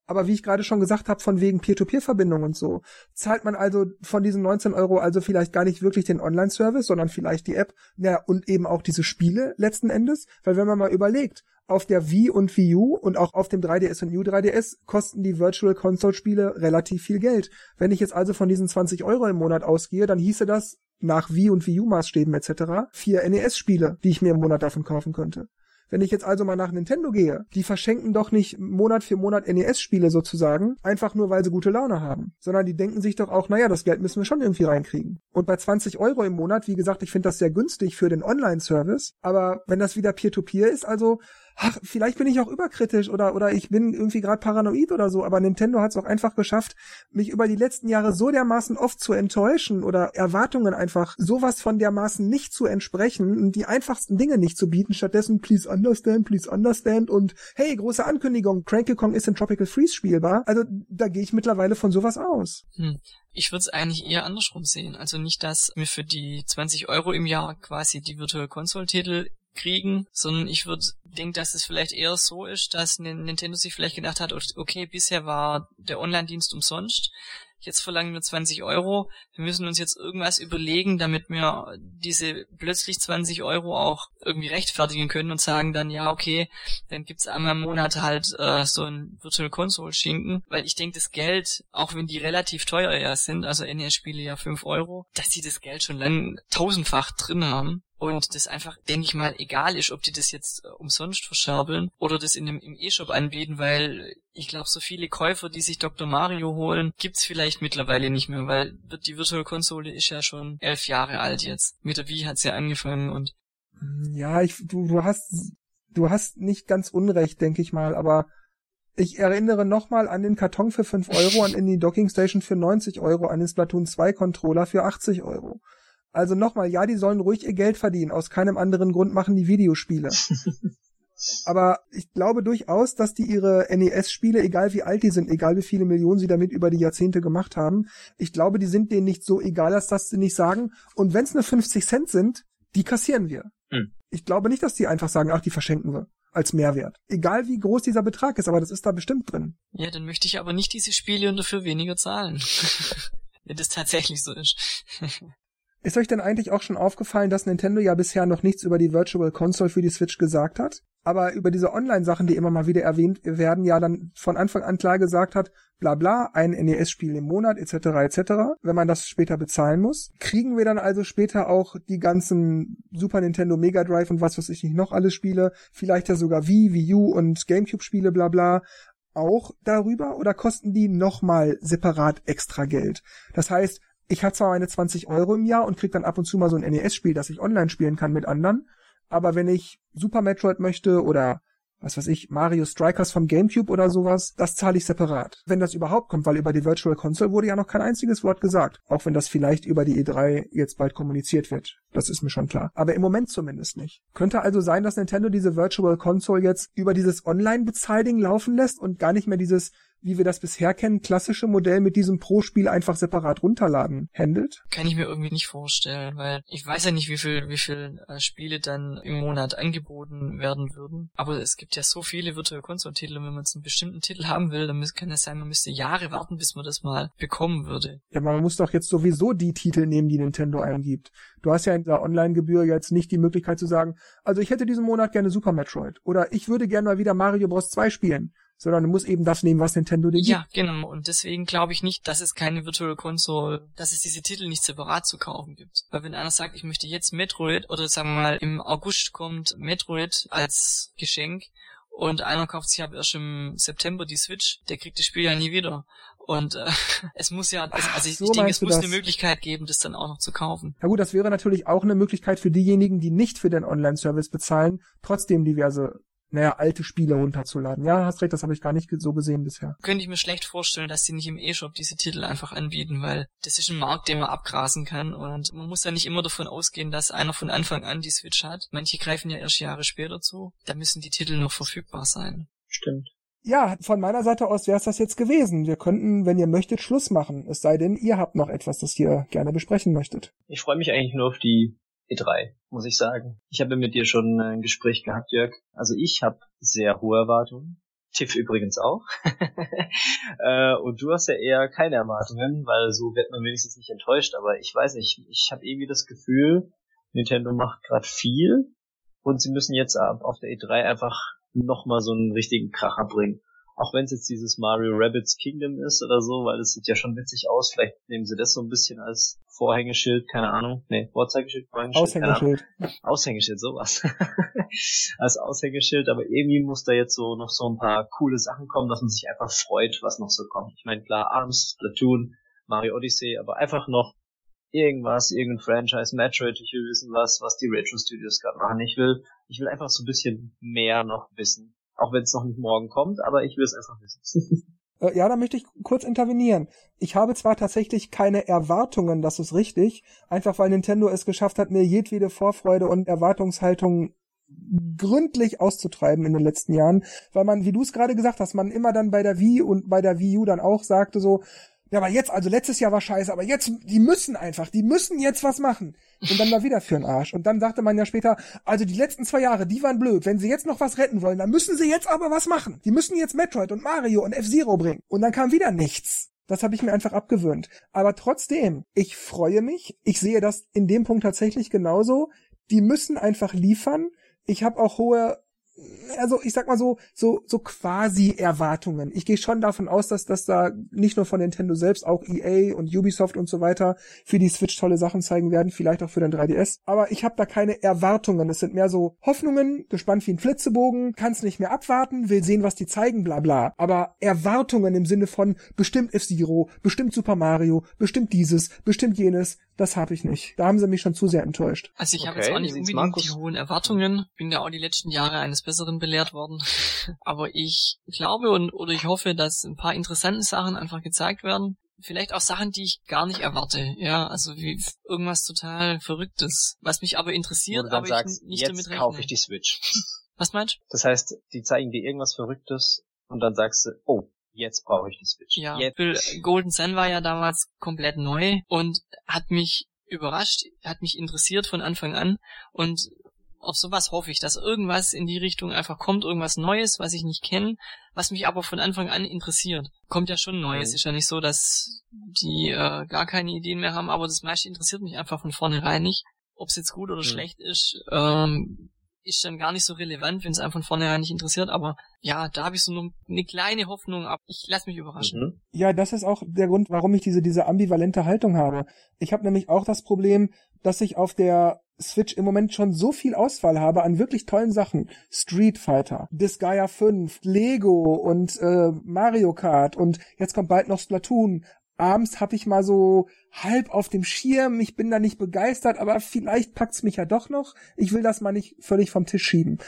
Aber wie ich gerade schon gesagt habe, von wegen Peer-to-Peer-Verbindung und so, zahlt man also von diesen 19 Euro also vielleicht gar nicht wirklich den Online-Service, sondern vielleicht die App, ja, und eben auch diese Spiele letzten Endes. Weil wenn man mal überlegt, auf der Wii und Wii U und auch auf dem 3DS und New 3DS kosten die Virtual Console Spiele relativ viel Geld. Wenn ich jetzt also von diesen 20 Euro im Monat ausgehe, dann hieße das nach Wii und Wii U Maßstäben etc. vier NES Spiele, die ich mir im Monat davon kaufen könnte. Wenn ich jetzt also mal nach Nintendo gehe, die verschenken doch nicht Monat für Monat NES-Spiele sozusagen, einfach nur weil sie gute Laune haben, sondern die denken sich doch auch, naja, das Geld müssen wir schon irgendwie reinkriegen. Und bei 20 Euro im Monat, wie gesagt, ich finde das sehr günstig für den Online-Service, aber wenn das wieder Peer-to-Peer -Peer ist, also ach, vielleicht bin ich auch überkritisch oder, oder ich bin irgendwie gerade paranoid oder so, aber Nintendo hat es auch einfach geschafft, mich über die letzten Jahre so dermaßen oft zu enttäuschen oder Erwartungen einfach sowas von dermaßen nicht zu entsprechen und die einfachsten Dinge nicht zu bieten, stattdessen please understand, please understand und hey, große Ankündigung, Cranky Kong ist in Tropical Freeze spielbar. Also da gehe ich mittlerweile von sowas aus. Hm. Ich würde es eigentlich eher andersrum sehen. Also nicht, dass mir für die 20 Euro im Jahr quasi die Virtual Console Titel kriegen, sondern ich würde denken, dass es vielleicht eher so ist, dass Nintendo sich vielleicht gedacht hat, okay, bisher war der Online-Dienst umsonst, jetzt verlangen wir 20 Euro, wir müssen uns jetzt irgendwas überlegen, damit wir diese plötzlich 20 Euro auch irgendwie rechtfertigen können und sagen dann, ja, okay, dann gibt's einmal im Monat halt äh, so ein Virtual Console Schinken, weil ich denke, das Geld, auch wenn die relativ teuer ja sind, also NES-Spiele ja 5 Euro, dass die das Geld schon lang tausendfach drin haben und das einfach, denke ich mal, egal ist, ob die das jetzt äh, umsonst verscherbeln oder das in dem, im E-Shop anbieten, weil ich glaube, so viele Käufer, die sich Dr. Mario holen, gibt's vielleicht mittlerweile nicht mehr, weil die Virtual Konsole ist ja schon elf Jahre alt jetzt. Mit der Wii hat's ja angefangen und ja, ich, du, du hast, du hast nicht ganz unrecht, denke ich mal, aber ich erinnere nochmal an den Karton für 5 Euro, an die Docking Station für 90 Euro, an den Splatoon 2 Controller für 80 Euro. Also nochmal, ja, die sollen ruhig ihr Geld verdienen. Aus keinem anderen Grund machen die Videospiele. Aber ich glaube durchaus, dass die ihre NES-Spiele, egal wie alt die sind, egal wie viele Millionen sie damit über die Jahrzehnte gemacht haben, ich glaube, die sind denen nicht so egal, dass sie nicht sagen, und wenn es nur 50 Cent sind, die kassieren wir. Hm. Ich glaube nicht, dass die einfach sagen, ach, die verschenken wir als Mehrwert. Egal wie groß dieser Betrag ist, aber das ist da bestimmt drin. Ja, dann möchte ich aber nicht diese Spiele und dafür weniger zahlen. Wenn das tatsächlich so ist. Ist euch denn eigentlich auch schon aufgefallen, dass Nintendo ja bisher noch nichts über die Virtual Console für die Switch gesagt hat? Aber über diese Online-Sachen, die immer mal wieder erwähnt werden, ja dann von Anfang an klar gesagt hat, bla bla, ein NES-Spiel im Monat etc. etc., wenn man das später bezahlen muss. Kriegen wir dann also später auch die ganzen Super Nintendo Mega Drive und was weiß ich nicht noch alles Spiele, vielleicht ja sogar Wii, Wii U und Gamecube-Spiele bla bla, auch darüber oder kosten die nochmal separat extra Geld? Das heißt, ich habe zwar meine 20 Euro im Jahr und krieg dann ab und zu mal so ein NES-Spiel, das ich online spielen kann mit anderen, aber wenn ich Super Metroid möchte oder was weiß ich, Mario Strikers vom GameCube oder sowas, das zahle ich separat. Wenn das überhaupt kommt, weil über die Virtual Console wurde ja noch kein einziges Wort gesagt. Auch wenn das vielleicht über die E3 jetzt bald kommuniziert wird. Das ist mir schon klar. Aber im Moment zumindest nicht. Könnte also sein, dass Nintendo diese Virtual Console jetzt über dieses Online-Bezahlding laufen lässt und gar nicht mehr dieses wie wir das bisher kennen, klassische Modell mit diesem Pro-Spiel einfach separat runterladen handelt? Kann ich mir irgendwie nicht vorstellen, weil ich weiß ja nicht, wie viel, wie viel äh, Spiele dann im Monat angeboten werden würden. Aber es gibt ja so viele Virtual Console Titel und wenn man jetzt einen bestimmten Titel haben will, dann kann es sein, man müsste Jahre warten, bis man das mal bekommen würde. Ja, aber man muss doch jetzt sowieso die Titel nehmen, die Nintendo eingibt. Du hast ja in der Online-Gebühr jetzt nicht die Möglichkeit zu sagen, also ich hätte diesen Monat gerne Super Metroid oder ich würde gerne mal wieder Mario Bros. 2 spielen sondern du musst eben das nehmen, was Nintendo dir gibt. Ja, genau. Und deswegen glaube ich nicht, dass es keine Virtual Console, dass es diese Titel nicht separat zu kaufen gibt. Weil wenn einer sagt, ich möchte jetzt Metroid oder sagen wir mal im August kommt Metroid als Geschenk und einer kauft sich aber erst im September die Switch, der kriegt das Spiel ja nie wieder. Und äh, es muss ja, also, also ich, so ich denke, es muss das? eine Möglichkeit geben, das dann auch noch zu kaufen. Ja gut, das wäre natürlich auch eine Möglichkeit für diejenigen, die nicht für den Online-Service bezahlen, trotzdem diverse naja, alte Spiele runterzuladen. Ja, hast recht, das habe ich gar nicht so gesehen bisher. Könnte ich mir schlecht vorstellen, dass die nicht im E-Shop diese Titel einfach anbieten, weil das ist ein Markt, den man abgrasen kann und man muss ja nicht immer davon ausgehen, dass einer von Anfang an die Switch hat. Manche greifen ja erst Jahre später zu. Da müssen die Titel noch verfügbar sein. Stimmt. Ja, von meiner Seite aus wäre es das jetzt gewesen. Wir könnten, wenn ihr möchtet, Schluss machen. Es sei denn, ihr habt noch etwas, das ihr gerne besprechen möchtet. Ich freue mich eigentlich nur auf die E3, muss ich sagen. Ich habe mit dir schon ein Gespräch gehabt, Jörg. Also ich habe sehr hohe Erwartungen. Tiff übrigens auch. äh, und du hast ja eher keine Erwartungen, weil so wird man wenigstens nicht enttäuscht. Aber ich weiß nicht, ich habe irgendwie das Gefühl, Nintendo macht gerade viel und sie müssen jetzt auf der E3 einfach nochmal so einen richtigen Kracher bringen. Auch wenn es jetzt dieses Mario Rabbits Kingdom ist oder so, weil es sieht ja schon witzig aus. Vielleicht nehmen sie das so ein bisschen als Vorhängeschild, keine Ahnung. Nee, Vorzeigeschild, Vorhängeschild. Aushängeschild. Aushängeschild, sowas. als Aushängeschild, aber irgendwie muss da jetzt so noch so ein paar coole Sachen kommen, dass man sich einfach freut, was noch so kommt. Ich meine, klar, Arms, Platoon, Mario Odyssey, aber einfach noch irgendwas, irgendein Franchise, Metroid, ich will wissen was, was die Retro Studios gerade machen. Ich will, ich will einfach so ein bisschen mehr noch wissen. Auch wenn es noch nicht morgen kommt, aber ich will es einfach wissen. Äh, ja, da möchte ich kurz intervenieren. Ich habe zwar tatsächlich keine Erwartungen, das ist richtig, einfach weil Nintendo es geschafft hat, mir jedwede Vorfreude und Erwartungshaltung gründlich auszutreiben in den letzten Jahren, weil man, wie du es gerade gesagt hast, man immer dann bei der Wii und bei der Wii U dann auch sagte so, ja, aber jetzt, also letztes Jahr war scheiße, aber jetzt, die müssen einfach, die müssen jetzt was machen. Und dann war wieder für den Arsch. Und dann dachte man ja später, also die letzten zwei Jahre, die waren blöd. Wenn sie jetzt noch was retten wollen, dann müssen sie jetzt aber was machen. Die müssen jetzt Metroid und Mario und F-Zero bringen. Und dann kam wieder nichts. Das habe ich mir einfach abgewöhnt. Aber trotzdem, ich freue mich. Ich sehe das in dem Punkt tatsächlich genauso. Die müssen einfach liefern. Ich habe auch hohe also ich sag mal so, so, so quasi Erwartungen. Ich gehe schon davon aus, dass das da nicht nur von Nintendo selbst, auch EA und Ubisoft und so weiter für die Switch tolle Sachen zeigen werden, vielleicht auch für den 3DS. Aber ich habe da keine Erwartungen. Es sind mehr so Hoffnungen, gespannt wie ein Flitzebogen, kann's nicht mehr abwarten, will sehen, was die zeigen, bla bla. Aber Erwartungen im Sinne von bestimmt F-Zero, bestimmt Super Mario, bestimmt dieses, bestimmt jenes, das habe ich nicht. Da haben sie mich schon zu sehr enttäuscht. Also ich okay, habe jetzt auch nicht unbedingt Markus? die hohen Erwartungen. Bin ja auch die letzten Jahre eines Besseren belehrt worden. Aber ich glaube und oder ich hoffe, dass ein paar interessante Sachen einfach gezeigt werden. Vielleicht auch Sachen, die ich gar nicht erwarte. Ja, also wie irgendwas total Verrücktes, was mich aber interessiert, aber sagst, ich nicht jetzt damit rechne. kaufe ich die Switch. Was meinst du? Das heißt, die zeigen dir irgendwas Verrücktes und dann sagst du, oh, jetzt brauche ich die Switch. Ja, jetzt. Golden Sun war ja damals komplett neu und hat mich überrascht, hat mich interessiert von Anfang an und auf sowas hoffe ich, dass irgendwas in die Richtung einfach kommt, irgendwas Neues, was ich nicht kenne, was mich aber von Anfang an interessiert. Kommt ja schon Neues, mhm. ist ja nicht so, dass die äh, gar keine Ideen mehr haben, aber das meiste interessiert mich einfach von vornherein nicht. Ob es jetzt gut oder mhm. schlecht ist, ähm, ist dann gar nicht so relevant, wenn es einem von vornherein nicht interessiert, aber ja, da habe ich so nur eine kleine Hoffnung, aber ich lasse mich überraschen. Mhm. Ja, das ist auch der Grund, warum ich diese, diese ambivalente Haltung habe. Ich habe nämlich auch das Problem, dass ich auf der Switch im Moment schon so viel Auswahl habe an wirklich tollen Sachen. Street Fighter, Disgaea 5, Lego und äh, Mario Kart und jetzt kommt bald noch Splatoon abends habe ich mal so halb auf dem Schirm, ich bin da nicht begeistert, aber vielleicht packt's mich ja doch noch. Ich will das mal nicht völlig vom Tisch schieben.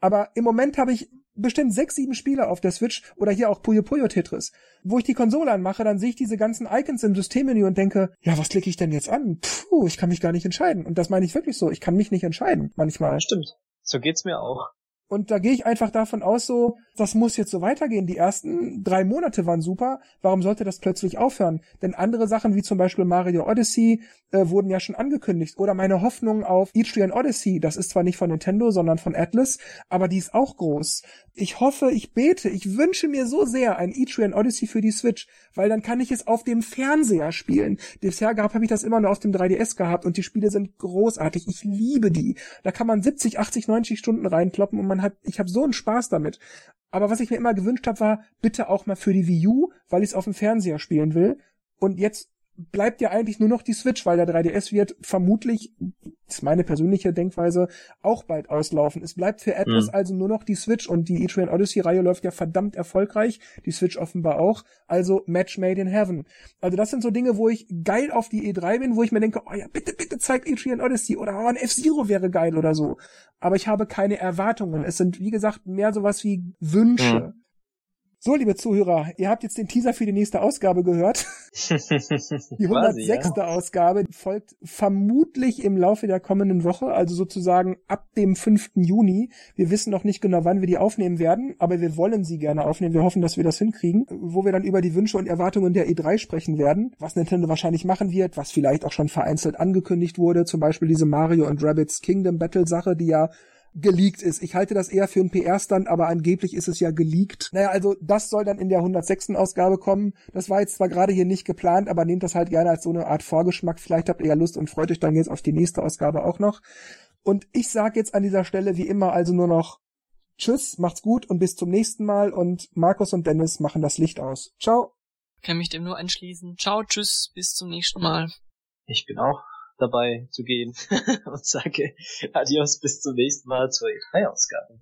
Aber im Moment habe ich bestimmt sechs, sieben Spiele auf der Switch oder hier auch Puyo Puyo Tetris. Wo ich die Konsole anmache, dann sehe ich diese ganzen Icons im Systemmenü und denke, ja, was klicke ich denn jetzt an? Puh, ich kann mich gar nicht entscheiden. Und das meine ich wirklich so. Ich kann mich nicht entscheiden, manchmal. Ja, stimmt. So geht's mir auch. Und da gehe ich einfach davon aus, so, das muss jetzt so weitergehen. Die ersten drei Monate waren super. Warum sollte das plötzlich aufhören? Denn andere Sachen, wie zum Beispiel Mario Odyssey, äh, wurden ja schon angekündigt. Oder meine Hoffnung auf Etrian Odyssey, das ist zwar nicht von Nintendo, sondern von Atlas, aber die ist auch groß. Ich hoffe, ich bete, ich wünsche mir so sehr ein Etrian Odyssey für die Switch, weil dann kann ich es auf dem Fernseher spielen. Bisher gehabt habe ich das immer nur auf dem 3DS gehabt und die Spiele sind großartig. Ich liebe die. Da kann man 70, 80, 90 Stunden reinkloppen und man hat, ich habe so einen Spaß damit. Aber was ich mir immer gewünscht habe, war bitte auch mal für die Wii U, weil ich es auf dem Fernseher spielen will. Und jetzt bleibt ja eigentlich nur noch die Switch, weil der 3DS wird vermutlich, das ist meine persönliche Denkweise, auch bald auslaufen. Es bleibt für Atlas mhm. also nur noch die Switch und die E-Train Odyssey-Reihe läuft ja verdammt erfolgreich, die Switch offenbar auch, also Match made in heaven. Also das sind so Dinge, wo ich geil auf die E3 bin, wo ich mir denke, oh ja, bitte, bitte zeigt E-Train Odyssey oder oh, ein F-Zero wäre geil oder so. Aber ich habe keine Erwartungen. Es sind, wie gesagt, mehr sowas wie Wünsche. Mhm. So, liebe Zuhörer, ihr habt jetzt den Teaser für die nächste Ausgabe gehört. die 106. Quasi, ja. Ausgabe folgt vermutlich im Laufe der kommenden Woche, also sozusagen ab dem 5. Juni. Wir wissen noch nicht genau, wann wir die aufnehmen werden, aber wir wollen sie gerne aufnehmen. Wir hoffen, dass wir das hinkriegen, wo wir dann über die Wünsche und Erwartungen der E3 sprechen werden, was Nintendo wahrscheinlich machen wird, was vielleicht auch schon vereinzelt angekündigt wurde, zum Beispiel diese Mario und Rabbits Kingdom Battle Sache, die ja geleakt ist. Ich halte das eher für einen PR-Stand, aber angeblich ist es ja geleakt. Naja, also das soll dann in der 106. Ausgabe kommen. Das war jetzt zwar gerade hier nicht geplant, aber nehmt das halt gerne als so eine Art Vorgeschmack. Vielleicht habt ihr ja Lust und freut euch dann jetzt auf die nächste Ausgabe auch noch. Und ich sage jetzt an dieser Stelle wie immer also nur noch Tschüss, macht's gut und bis zum nächsten Mal und Markus und Dennis machen das Licht aus. Ciao. Kann mich dem nur anschließen. Ciao, tschüss, bis zum nächsten Mal. Ich bin auch dabei zu gehen und sage Adios bis zum nächsten Mal zur E3-Ausgabe.